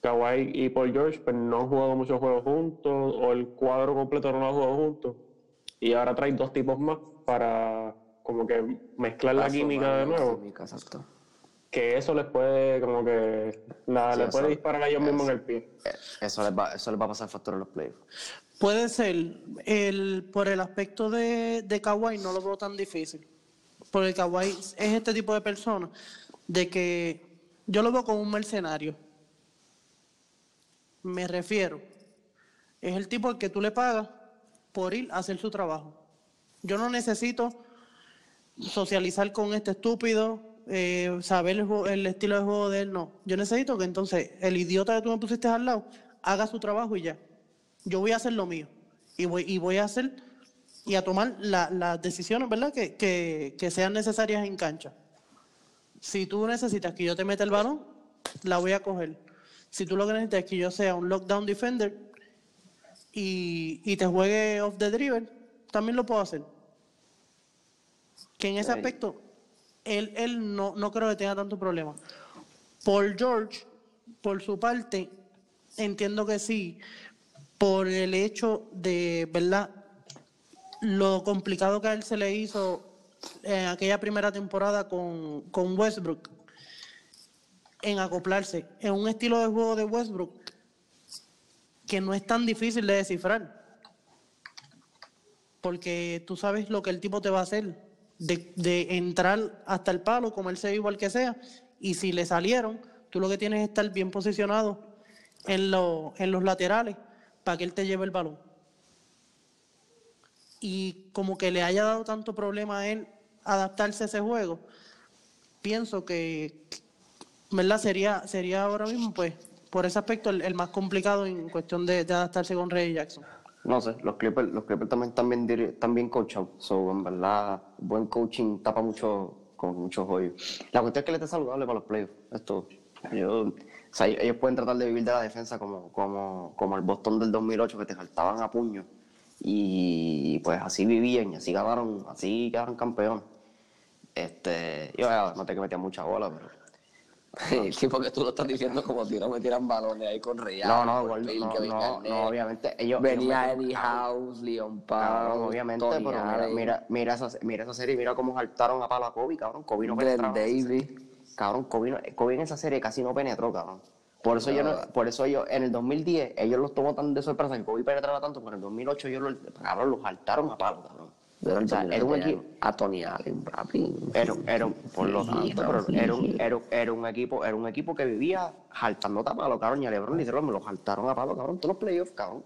B: Kawhi y Paul George, pero no han jugado muchos juegos juntos, o el cuadro completo no lo ha jugado juntos. Y ahora traes dos tipos más para como que mezclar la química de
E: la
B: nuevo
E: química, exacto.
B: Que eso les puede como que la-
D: Sí,
B: le
D: eso-
B: puede disparar a ellos mismos en el pie.
D: Eh, Eso les va, eso les va a pasar factura en los playoffs.
A: Puede ser, el, por el aspecto de, de Kawhi no lo veo tan difícil. Porque Kawhi es este tipo de persona de que yo lo veo como un mercenario. Me refiero, es el tipo al que tú le pagas por ir a hacer su trabajo. Yo no necesito socializar con este estúpido, eh, saber el, el estilo de juego de él, no. Yo necesito que entonces el idiota que tú me pusiste al lado haga su trabajo y ya. Yo voy a hacer lo mío. Y voy, y voy a hacer y a tomar la- las decisiones, ¿verdad? Que, que, que sean necesarias en cancha. Si tú necesitas que yo te meta el balón, la voy a coger. Si tú lo que necesitas es que yo sea un lockdown defender y, y te juegue off the dribble, también lo puedo hacer. Que en ese aspecto, él, él no, no creo que tenga tanto problema. Paul George, por su parte, entiendo que sí, por el hecho de, ¿verdad? Lo complicado que a él se le hizo en aquella primera temporada con, con Westbrook en acoplarse en un estilo de juego de Westbrook que no es tan difícil de descifrar. Porque tú sabes lo que el tipo te va a hacer, de, de entrar hasta el palo, comerse igual que sea, y si le salieron, tú lo que tienes es estar bien posicionado en, lo- en los laterales para que él te lleve el balón. Y como que le haya dado tanto problema a él adaptarse a ese juego, pienso que, ¿verdad? Sería, sería ahora mismo, pues, por ese aspecto, el, más complicado en cuestión de, de adaptarse con Ray Jackson.
D: No sé, los Clippers, los Clippers también están bien, están bien coachados. So, en verdad, buen coaching tapa mucho, con muchos hoyos. La cuestión es que le esté saludable para los playoffs. Esto, ellos pueden tratar de vivir de la defensa como, como, como el Boston del 2008, que te saltaban a puño. Y pues así vivían, y así ganaron, así quedaron campeones. Este, yo ya noté que metía mucha bola, pero <laughs>
F: Sí, porque tú lo estás diciendo como si no me tiran balones ahí con Real.
D: No, no,
F: Bill,
D: no,
F: que
D: no,
F: el
D: no, obviamente. Ellos,
F: Venía
D: ellos
F: Eddie House, Leon
D: Cabrón,
F: Powell,
D: obviamente,
F: Tony
D: pero mira, mira, mira, esa, mira esa serie, mira cómo saltaron a palo a Kobe, cabrón. Kobe no penetraba.
F: Davis.
D: Cabrón, Kobe, no- Kobe en esa serie casi no penetró, cabrón. Por eso yo no, por eso ellos, en el 2010, ellos los tomó tan de sorpresa que Kobe penetraba tanto, pero en el 2008 ellos lo, cabrón, los saltaron a palo, cabrón.
F: Pero
D: O sea, era un equipo,
F: A Tony Allen, papi.
D: era, era, por lo
F: Sí,
D: tanto,
F: no,
D: pero
F: sí,
D: era, un,
F: sí.
D: era, era un equipo, era un equipo que vivía jaltando a palo, cabrón, y a Lebron literal me lo jaltaron a palo, cabrón, todos los playoffs, cabrón.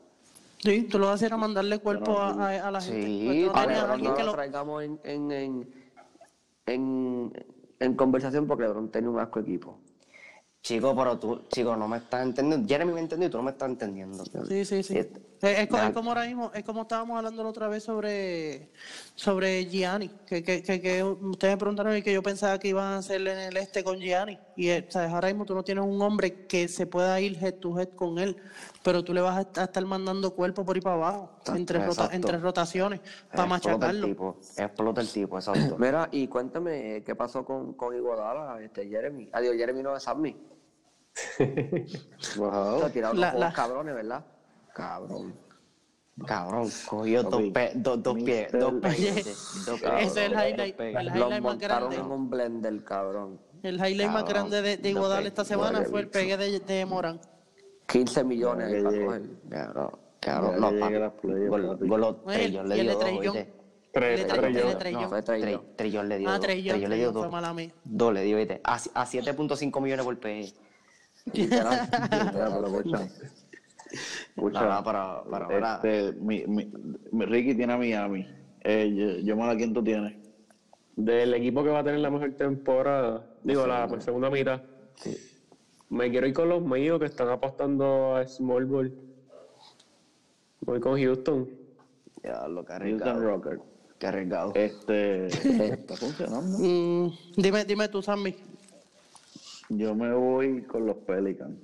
A: Sí, tú lo vas a hacer a mandarle cuerpo a, a- a la gente.
D: Sí,
A: Pues
D: a
A: tenías
D: Lebron
A: alguien
F: no
A: que
F: lo
A: lo-
F: traigamos en, en, en, en, en conversación porque LeBron tenía un asco equipo.
D: Chico, pero tú, chico, no me estás entendiendo. Jeremy me entendió y tú no me estás entendiendo.
A: Sí, sí, sí.
D: Eh,
A: Es, es como ahora mismo, es como estábamos hablando la otra vez sobre, sobre Gianni, que, que, que, que ustedes me preguntaron y que yo pensaba que iban a hacer en el este con Gianni. Y eh, ¿sabes? ahora mismo tú no tienes un hombre que se pueda ir head to head con él, pero tú le vas a est- a estar mandando cuerpo por ahí para abajo, entre, rota- entre rotaciones, para
D: explota el
A: machacarlo.
D: tipo, explota el tipo, exacto.
F: Mira, y cuéntame qué pasó con, con Iguodala, este Jeremy. Adiós, Jeremy no es Sammy.
C: Wow. <laughs>
F: Se ha tirado
A: La-
F: unos juegos
A: la-
F: cabrones, ¿verdad? Cabrón.
D: Cabrón, cogió dos, pe- dos, dos pies, dos. Dos
A: ese es el highlight, el highlight más grande.
F: en un blender, cabrón.
A: El highlight más
D: Cabrón,
A: grande de, de
D: no
A: Iguodala esta semana
C: no
A: fue el pegue de, de Morán.
F: 15 millones ahí
C: Ya
F: para coger.
D: Cabrón, cabrón, no, papi.
C: las playoffs,
D: Gol-
C: papi.
D: gol-
A: Oye,
D: Trellón le dio dos,
A: Trellón.
F: No, fue Trellón.
D: Tre- Trellón le dio
A: Ah,
D: dos.
A: Trellón,
D: le dio dos. Dos le dio, ¿oíste? A, a 7.5 millones por PE.
F: Literal.
C: Escucha.
D: Nada, para, para, para.
C: este, mi, mi, mi- Ricky tiene a Miami. Eh, yo, yo mala, ¿quién tú tienes?
B: Del equipo que va a tener la mejor temporada, digo, la segunda mitad. Me quiero ir con los míos que están apostando a Small Ball. Voy con Houston.
D: Ya, lo que
C: Houston. Rockers.
D: Qué arriesgado.
C: Este, <laughs> está funcionando.
A: Mm, dime, dime tú, Sammy.
C: Yo me voy con los Pelicans.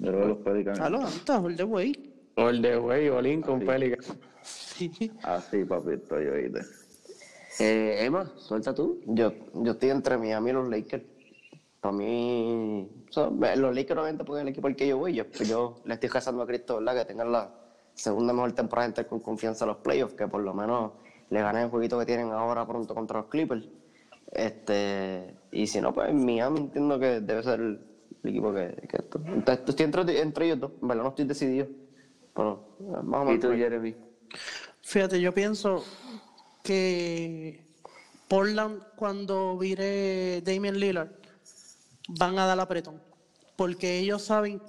C: Yo creo que los Pelicans.
A: Aló, antes, hold the way.
B: O el de Way, Olin con Pelican.
A: Sí.
C: Así, papito, yo oíste.
F: Eh, Emma, suelta tú.
D: Yo, yo estoy entre Miami y los Lakers. Para mí, o sea, me- los Lakers obviamente porque es el equipo al que yo voy. Yo, yo le estoy rezando a Cristo, ¿verdad? Que tengan la segunda mejor temporada entrar con confianza a los playoffs, que por lo menos le ganen el jueguito que tienen ahora pronto contra los Clippers. Este, y si no, pues Miami entiendo que debe ser el, equipo que, que esto. Entonces, estoy entre, entre ellos dos, en verdad no estoy decidido. Pero más o
F: Y
D: menos.
F: tú,
D: por ahí.
F: Jeremy.
A: Fíjate, yo pienso que Portland, cuando vire Damian Lillard, van a dar apretón. Porque ellos saben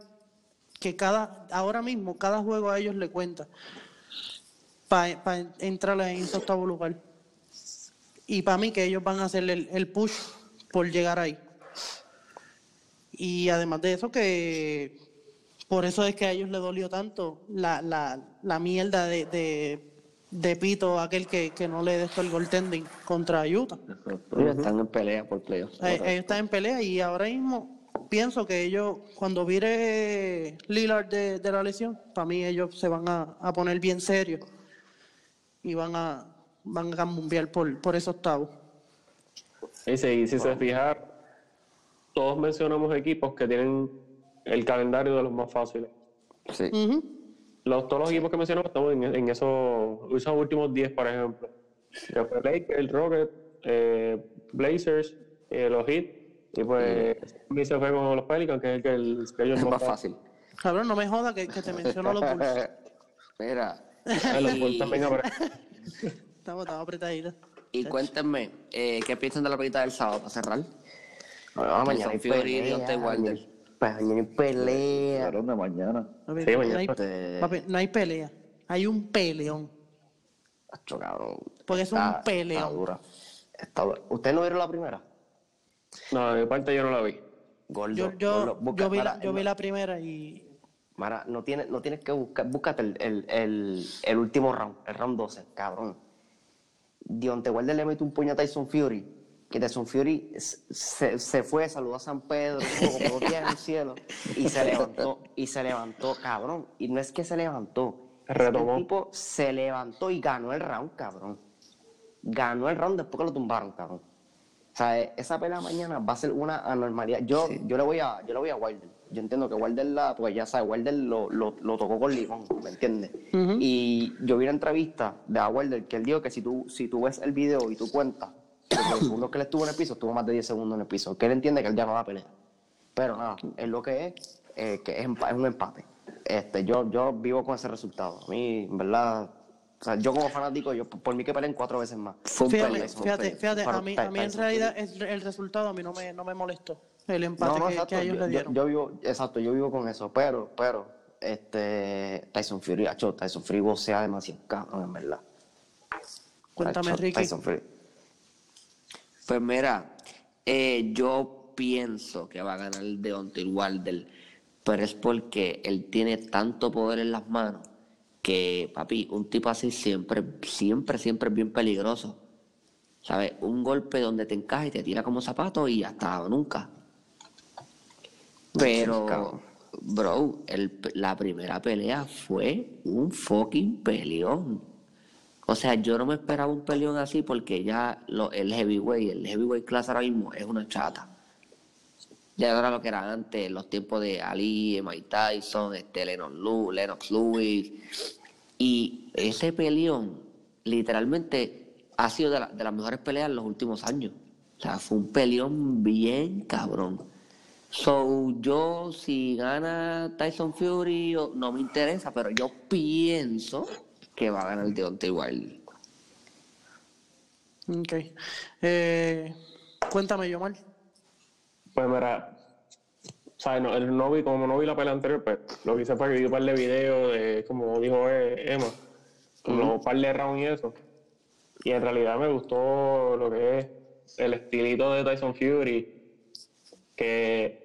A: que cada, ahora mismo, cada juego a ellos le cuenta para entrar en octavo lugar. Y para mí que ellos van a hacer el, el push por llegar ahí. Y además de eso que por eso es que a ellos les dolió tanto la, la, la mierda de, de, de Pito, aquel que, que no le dejó el goaltending contra Utah.
F: Ellos están en pelea por playoffs.
A: Eh, ellos están en pelea y ahora mismo pienso que ellos, cuando vire Lillard de, de la lesión, para mí ellos se van a, a poner bien serios y van a van a cambiar por, por ese octavo.
B: Y si, si se fijan, todos mencionamos equipos que tienen el calendario de los más fáciles.
F: Sí.
B: Los, todos los equipos que mencionamos estamos en, en esos, esos últimos 10, por ejemplo. Que fue Lakers, el Rocket, eh, Blazers, eh, los Heat, y pues y se fue con los Pelicans, que es el que el schedule
F: Es
B: más
F: fácil.
A: Cabrón, no me joda que, que te menciono los Bulls. <laughs>
E: Mira,
B: Ah, los Bulls también <laughs>
A: estamos apretaditos.
E: y cuéntenme, eh, ¿qué piensan de la pelita del sábado para cerrar?
D: No, mañana hay
E: Tyson Fury y
D: pelea. Pues mañana hay pelea.
C: Cabrón de mañana.
A: Papi,
B: Sí,
A: no,
B: mañana
A: hay,
D: este-
A: papi, no hay pelea. Hay un peleón.
D: Acho, cabrón.
A: Porque es un peleón.
D: Está dura. Está dura. ¿Ustedes no vieron la primera?
B: No, de mi parte yo no la vi.
D: Gordo.
A: Yo, yo,
D: gordo, busca-
A: yo, vi,
D: Mara,
A: la, yo vi
D: no-
A: la primera y.
D: Mara, no tienes, no tienes que buscar, búscate el, el, el, el último round, el round 12, cabrón. Deontay Wilder le mete un puño a Tyson Fury, que Tyson Fury se, se fue, saludó a San Pedro, como en el cielo, y se levantó, y se levantó, cabrón. Y no es que se levantó,
B: Retomó.
D: el tipo se levantó y ganó el round, cabrón. Ganó el round después que lo tumbaron, cabrón. O sea, eh, esa pelea mañana va a ser una anormalidad. Yo, yo le voy a, yo le voy a Wilder. Yo entiendo que Wilder la, pues ya sabes, Wilder lo, lo, lo tocó con limón, ¿me entiendes? Y yo vi una entrevista de a Wilder que él dijo que si tú, si tú ves el video y tú cuentas, que los segundos que él estuvo en el piso, estuvo más de 10 segundos en el piso. Que él entiende que él ya no da pelea. Pero nada, es lo que es, eh, que es, un empate. Este, yo, yo vivo con ese resultado. A mí, en verdad, o sea, yo como fanático, yo por mí que peleen cuatro veces más.
A: Fíjate, fíjate, fíjate,
D: Pero
A: a mí, a mí en realidad es- el resultado a mí no me, no me molestó. El empate
D: No, no,
A: que,
D: exacto.
A: que ellos
D: yo,
A: le
D: yo-
A: dieron.
D: yo vivo, exacto, yo vivo con eso. Pero, pero, este, Tyson Fury, acho, Tyson Fury vocea demasiado cabrón, en verdad.
A: Cuéntame,
D: Acho,
A: Ricky.
D: Tyson Fury.
E: Pues mira, eh, yo pienso que va a ganar el Deontay Wilder, pero es porque él tiene tanto poder en las manos que, papi, un tipo así siempre, siempre, siempre es bien peligroso. ¿Sabes? Un golpe donde te encaja y te tira como zapato y hasta nunca. Pero, bro, el- la primera pelea fue un fucking peleón. O sea, yo no me esperaba un peleón así porque ya lo- el heavyweight, el heavyweight class ahora mismo es una chata. Ya era lo que era antes, los tiempos de Ali, Mike Tyson, este, Lennox, Lew- Lennox Lewis. Y ese peleón, literalmente, ha sido de, de las mejores peleas en los últimos años. O sea, fue un peleón bien cabrón. So, yo, si gana Tyson Fury, no me interesa, pero yo pienso que va a ganar el Deontay Wilder.
A: Ok. Eh, cuéntame, Yomar.
B: Pues mira, ¿sabes? No, el- no vi, como no vi la pelea anterior, pues lo que hice fue que vi un par de videos de, como dijo eh, Emma, como un par de rounds y eso. Y en realidad me gustó lo que es el estilito de Tyson Fury, que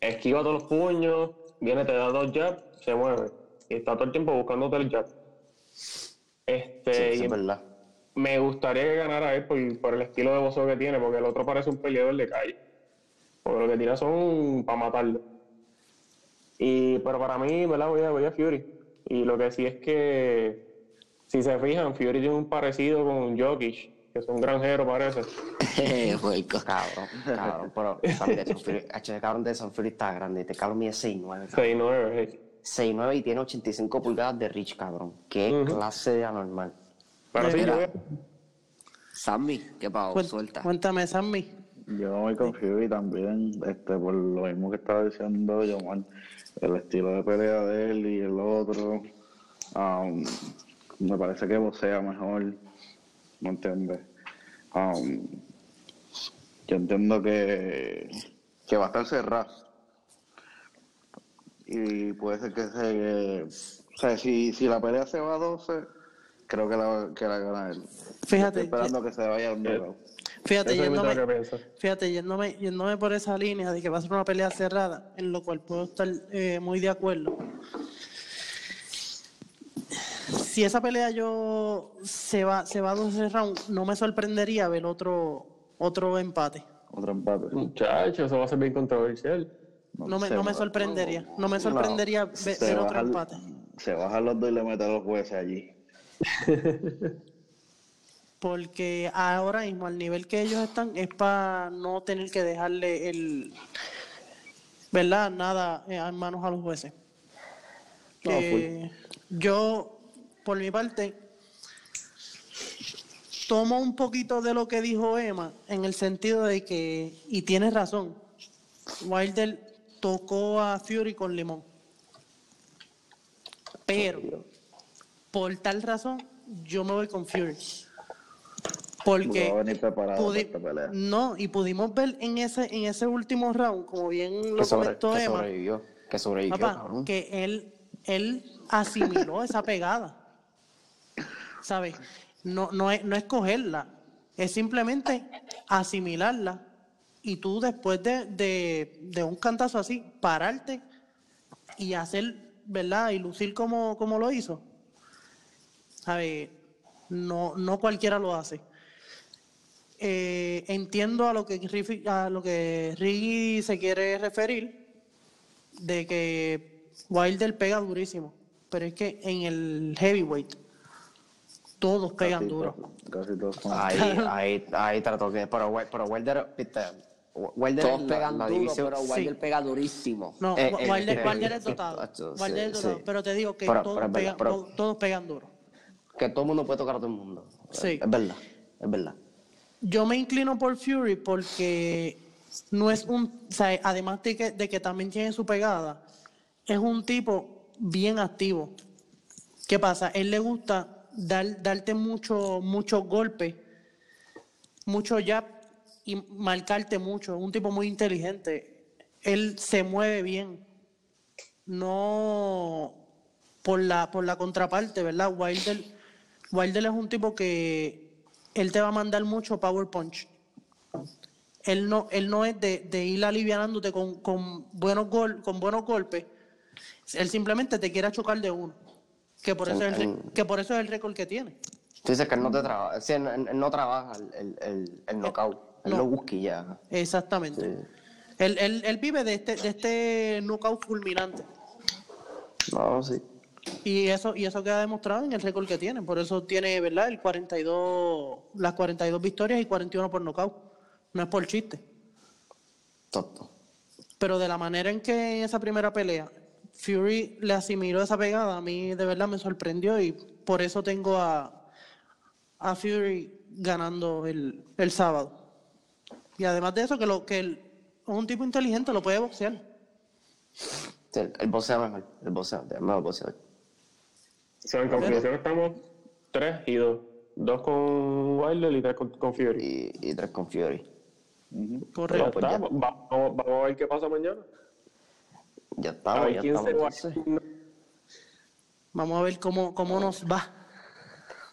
B: esquiva todos los puños, viene, te da dos jabs, se mueve. Y está todo el tiempo buscándote el jab. Este,
D: Sí, es verdad.
B: me gustaría que ganara él por, por el estilo de boxeo que tiene, porque el otro parece un peleador de calle. Porque lo que tira son para matarlo. Y, pero para mí, ¿verdad? Voy a, voy a Fury. Y lo que sí es que, si se fijan, Fury tiene un parecido con Jokic, que es un granjero, parece. <laughs>
E: Puerco.
D: Cabrón, cabrón, pero ¿sabes? Tyson Fury, <laughs> cabrón de Tyson Fury está grande. Este cabrón mide 6'9", cabrón.
B: 6-9, hey.
D: 6'9 y tiene 85 pulgadas de Rich, cabrón. Qué clase de anormal.
B: Pero sí,
A: Mira.
B: yo voy a-
E: Sammy, ¿qué pasó?
A: Cuen-
E: Suelta.
A: Cuéntame, Sammy.
C: Yo me con Fury también, este, por lo mismo que estaba diciendo Yomar, el estilo de pelea de él y el otro, um, me parece que vocea mejor, ¿me entiendes? Um, yo entiendo que, que va a estar cerrado. Y puede ser que se... O sea, si, si la pelea se va a 12, creo que la, que la gana él.
A: Fíjate,
C: Estoy esperando que se vaya a un knockout.
A: Fíjate,
B: Eso es lo
A: yéndome, fíjate yéndome, yéndome por esa línea de que va a ser una pelea cerrada, en lo cual puedo estar eh, muy de acuerdo. Si esa pelea yo se va, se va a 12 rounds, no me sorprendería ver otro, otro empate.
C: Otro empate.
B: Muchacho, eso va a ser bien controversial.
A: No me, no me sorprendería. No me sorprendería ver otro empate.
C: Se bajan los dos y le meten a los jueces allí. <laughs>
A: Porque ahora mismo, al nivel que ellos están, es para no tener que dejarle el. ¿Verdad? Nada eh, en manos a los jueces.
C: No,
A: yo, por mi parte, tomo un poquito de lo que dijo Emma, en el sentido de que, y tiene razón, Wilder tocó a Fury con limón. Pero, por tal razón, yo me voy con Fury. Porque
C: pelea.
A: no, y pudimos ver en ese, en ese último round, como bien lo
D: Que, sobre-
A: comentó
D: que
A: Emma,
D: sobrevivió. Que sobrevivió,
A: papá,
D: cabrón.
A: que él, él asimiló <laughs> esa pegada. ¿Sabes? No, no, es, no es cogerla, es simplemente asimilarla. Y tú después de, de, de un cantazo así, pararte y hacer, ¿verdad? Y lucir como, como lo hizo. ¿Sabes? No, no cualquiera lo hace. Eh, entiendo a lo que Rifi- a lo que Riggy se quiere referir de que Wilder pega durísimo, pero es que en el heavyweight todos pegan
C: Casi
A: duro.
C: Casi todos.
D: Ahí, ahí, ahí trató que. Pero, pero Wilder, viste, Wilder
E: Todos
D: la-
E: pegan
D: la
E: duro,
D: división-
E: pero Wilder pega durísimo.
A: No,
D: Eh, eh,
A: Wilder,
D: eh,
A: Wilder es
D: sí,
A: dotado.
D: sí,
A: Wilder es dotado,
D: sí.
A: pero te digo que
D: Pero-
A: todos,
D: pero
A: pegan,
D: pero-
A: to- todos pegan duro.
D: que todo el mundo puede tocar a todo el mundo.
A: Sí.
D: Es verdad, es verdad.
A: Yo me inclino por Fury porque no es un, o sea, además de que, de que también tiene su pegada, es un tipo bien activo. ¿Qué pasa? Él le gusta dar, darte mucho, muchos golpes, mucho jab y marcarte mucho. Es un tipo muy inteligente. Él se mueve bien. No por la, por la contraparte, ¿verdad? Wilder, Wilder es un tipo que él te va a mandar mucho power punch. Él no, él no es de, de ir alivianándote con, con, buenos gol, con buenos golpes. Él simplemente te quiere chocar de uno. Que por, eso es el, que por eso es el récord que tiene.
D: Tú dices que él no te trabaja, sí, él, él- él no trabaja el, el, el knockout, él
A: no.
D: lo busca y ya.
A: Exactamente.
D: Sí.
A: Él, él- él vive de este, de este knockout fulminante.
D: No, sí.
A: Y eso, y eso queda demostrado en el récord que tiene. Por eso tiene, ¿verdad? El 42, las 42 victorias y 41 por nocaut. No es por chiste.
D: Tonto.
A: Pero de la manera en que en esa primera pelea Fury le asimiló esa pegada, a mí de verdad me sorprendió y por eso tengo a, a Fury ganando el, el sábado. Y además de eso, que, lo, que es un tipo inteligente, lo puede boxear.
D: Sí, el, el boxeo mejor, el boxeo, el mejor boxeador.
B: O sea, en conclusión estamos 3 y 2. 2 con Wilder y 3 con, con Fury.
D: Y, y tres con Fury.
A: Correcto.
D: pues
B: vamos, vamos a ver qué pasa mañana.
D: Ya
B: A
D: estamos,
B: ver
D: ya estamos.
B: va.
A: Vamos a ver cómo, cómo nos va.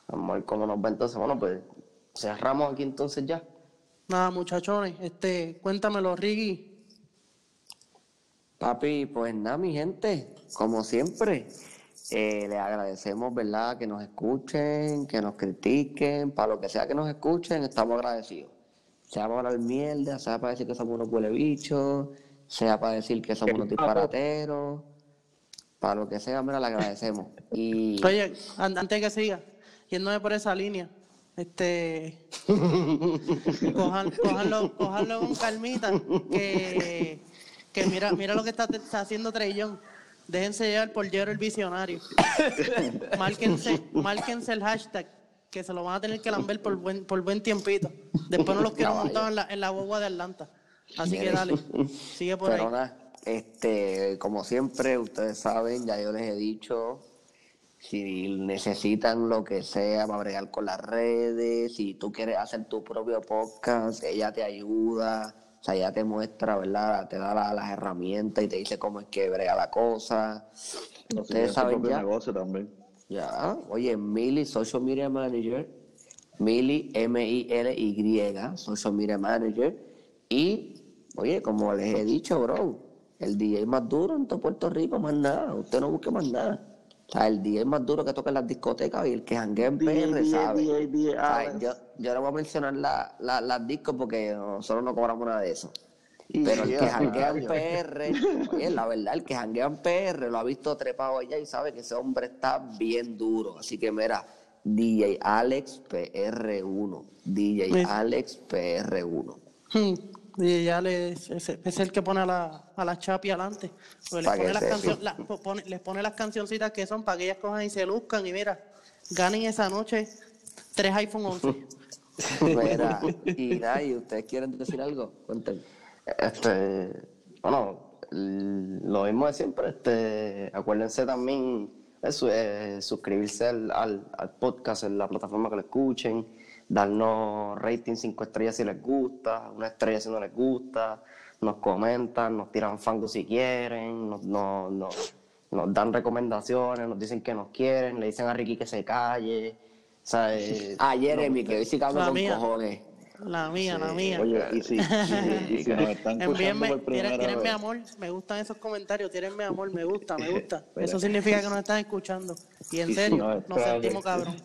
D: Vamos a ver cómo nos va entonces. Bueno, pues cerramos aquí entonces ya.
A: Nada, muchachones, este, cuéntamelo, Riggy.
E: Papi, pues nada, mi gente, como siempre, eh, les agradecemos, ¿verdad? Que nos escuchen, que nos critiquen, para lo que sea que nos escuchen, estamos agradecidos. Sea para hablar mierda, sea para decir que somos unos huele bichos, sea para decir que somos unos disparateros, para lo que sea, mira, le agradecemos. Y
A: Oye, an- antes que siga, yéndome por esa línea, este, cojan, cojanlo, cojanlo con calmita, que, que mira, mira lo que está, está haciendo Trellón. Déjense llevar por Jero el visionario. márquense, márquense el hashtag, que se lo van a tener que lamber por buen, por buen tiempito. Después no los quiero montados en la, en la guagua de Atlanta. Así que dale, sigue por ahí.
E: Pero nada, este, como siempre, ustedes saben, ya yo les he dicho, si necesitan lo que sea para bregar con las redes, si tú quieres hacer tu propio podcast, ella te ayuda, o sea, ella te muestra, ¿verdad? Te da la- las herramientas y te dice cómo es que brega la cosa.
C: Sé,
E: Ustedes saben
C: propio
E: ya.
C: negocio también.
E: Ya, oye, Mili, Social Media Manager, Mili, M-I-L-Y, Social Media Manager, y, oye, como les he dicho, bro, el DJ más duro en todo Puerto Rico, más nada, usted no busque más nada. O sea, el DJ más duro que toca en las discotecas y el que janguea en PR,
C: DJ,
E: ¿sabe?
C: DJ, DJ,
E: O sea,
C: Alex.
E: yo, yo no voy a mencionar la- la- las discos porque nosotros no cobramos nada de eso.
C: Y
E: Pero el que janguea en. PR, oye, la verdad, el que janguea en PR lo ha visto trepado allá y sabe que ese hombre está bien duro. Así que mira, DJ Alex PR1. DJ
A: Sí.
E: Alex PR1.
A: Y ya le, es, es el que pone a la, a la chapi adelante. Pues les, pone las
E: sepa.
A: cancio- la- po- pone- les pone las cancioncitas que son para que ellas cojan y se luzcan. Y mira, ganen esa noche tres iPhone 11. <laughs>
E: Mira, <laughs> y nada, ¿y ustedes quieren decir algo? Cuéntenme.
D: Este, bueno, lo mismo de siempre. Este, acuérdense también, eso es suscribirse al, al, al podcast en la plataforma que lo escuchen, darnos rating 5 estrellas si les gusta, una estrella si no les gusta, nos comentan, nos tiran fango si quieren, nos, nos, nos, nos dan recomendaciones, nos dicen que nos quieren, le dicen a Ricky que se calle. O sea, eh,
E: A Jeremy, que hoy sí
A: La
E: con
A: mía.
E: cojones.
A: La mía, la mía.
C: Oye, y si, y si- y si <laughs> nos están
A: Envíenme,
C: por
A: tienen,
C: primera
A: tienen mi amor, me gustan esos comentarios, tienen mi amor, me gusta, me gusta. <laughs> Eso significa que nos están escuchando. Y en serio,
C: no,
A: nos
B: espérate.
A: sentimos cabrón.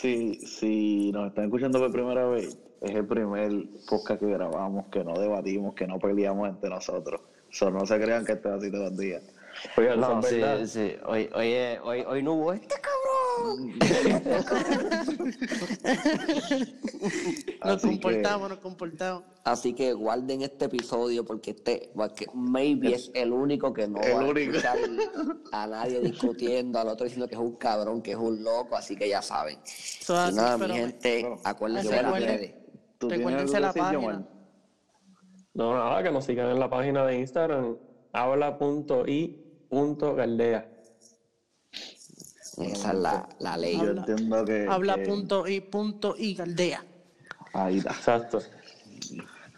C: Si, si nos están escuchando por primera vez, es el primer podcast que grabamos, que no debatimos, que no peleamos entre nosotros. So, no se crean que esto es así todos los días.
B: Oye,
D: no, sí, sí. Hoy, hoy, hoy, hoy no hubo este cabrón. <laughs>
A: Nos
C: Así que-
A: comportamos, nos comportamos.
E: Así que guarden este episodio porque este porque maybe es el único que no
C: El
E: va
C: único.
E: a escuchar a nadie discutiendo, al otro diciendo que es un cabrón, que es un loco, así que ya saben.
A: Eso es
E: y
A: así,
E: nada,
A: pero
E: mi gente,
C: bueno,
E: acuérdense de las
A: recuerde-
E: redes.
C: ¿Tú tienes
A: Recuérdense la página.
B: No, nada, que nos sigan en la página de Instagram, habla.i.galdea.
E: Esa es la, la ley.
C: Yo
A: Habla-
C: entiendo que...
A: Habla
C: que-
A: punto y punto y galdea.
C: Ahí está.
B: Exacto.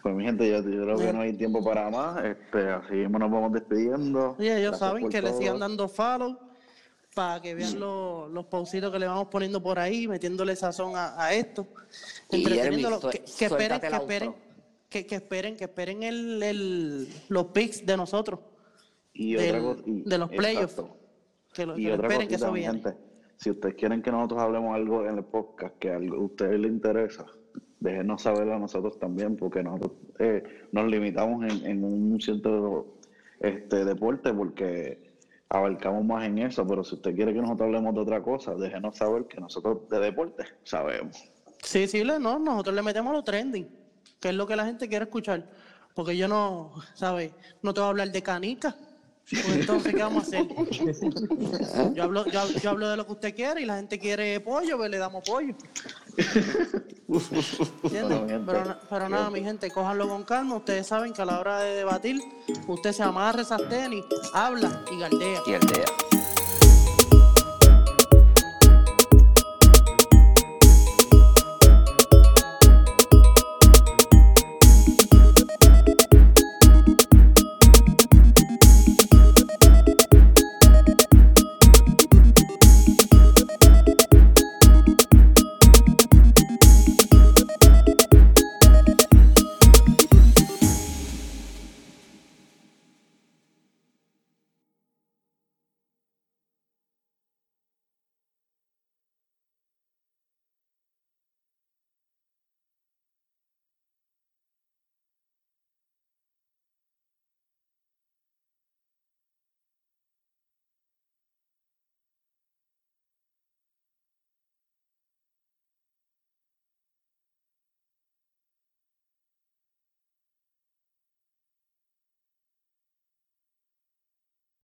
C: Pues mi gente, yo, yo creo que no hay tiempo para más. Este, así mismo nos vamos despidiendo.
A: Oye, ellos
C: Gracias
A: saben que le
C: todo.
A: sigan dando follow para que vean los, los pausitos que le vamos poniendo por ahí, metiéndole sazón a, a esto.
E: Y,
A: Entreteniéndolo. Que, que esperen, que esperen, que, que esperen, que esperen el, el- los picks de nosotros.
C: Y
A: del-
C: otra cosa- y-
A: de los playoffs.
C: Exacto.
A: Que lo,
C: Y
A: que
C: otra
A: esperen que
C: cosita,
A: eso viene.
C: gente, si ustedes quieren que nosotros hablemos algo en el podcast que a ustedes les interesa, déjenos saber a nosotros también, porque nosotros eh, nos limitamos en, en un cierto este, deporte, porque abarcamos más en eso, pero si usted quiere que nosotros hablemos de otra cosa, déjenos saber que nosotros de deporte sabemos.
A: Sí, sí, le- no, nosotros le metemos lo trending, que es lo que la gente quiere escuchar. Porque yo no, ¿sabes? No te voy a hablar de canica. Pues entonces, ¿qué vamos a hacer? <laughs> Yo hablo, yo, hab- yo hablo de lo que usted quiere y la gente quiere pollo, pues le damos pollo. ¿Entiendes? Pero, na- pero nada, mi gente, cójanlo con calma. Ustedes saben que a la hora de debatir, usted se amarra esas tenis, habla y galdea.
D: Y el día.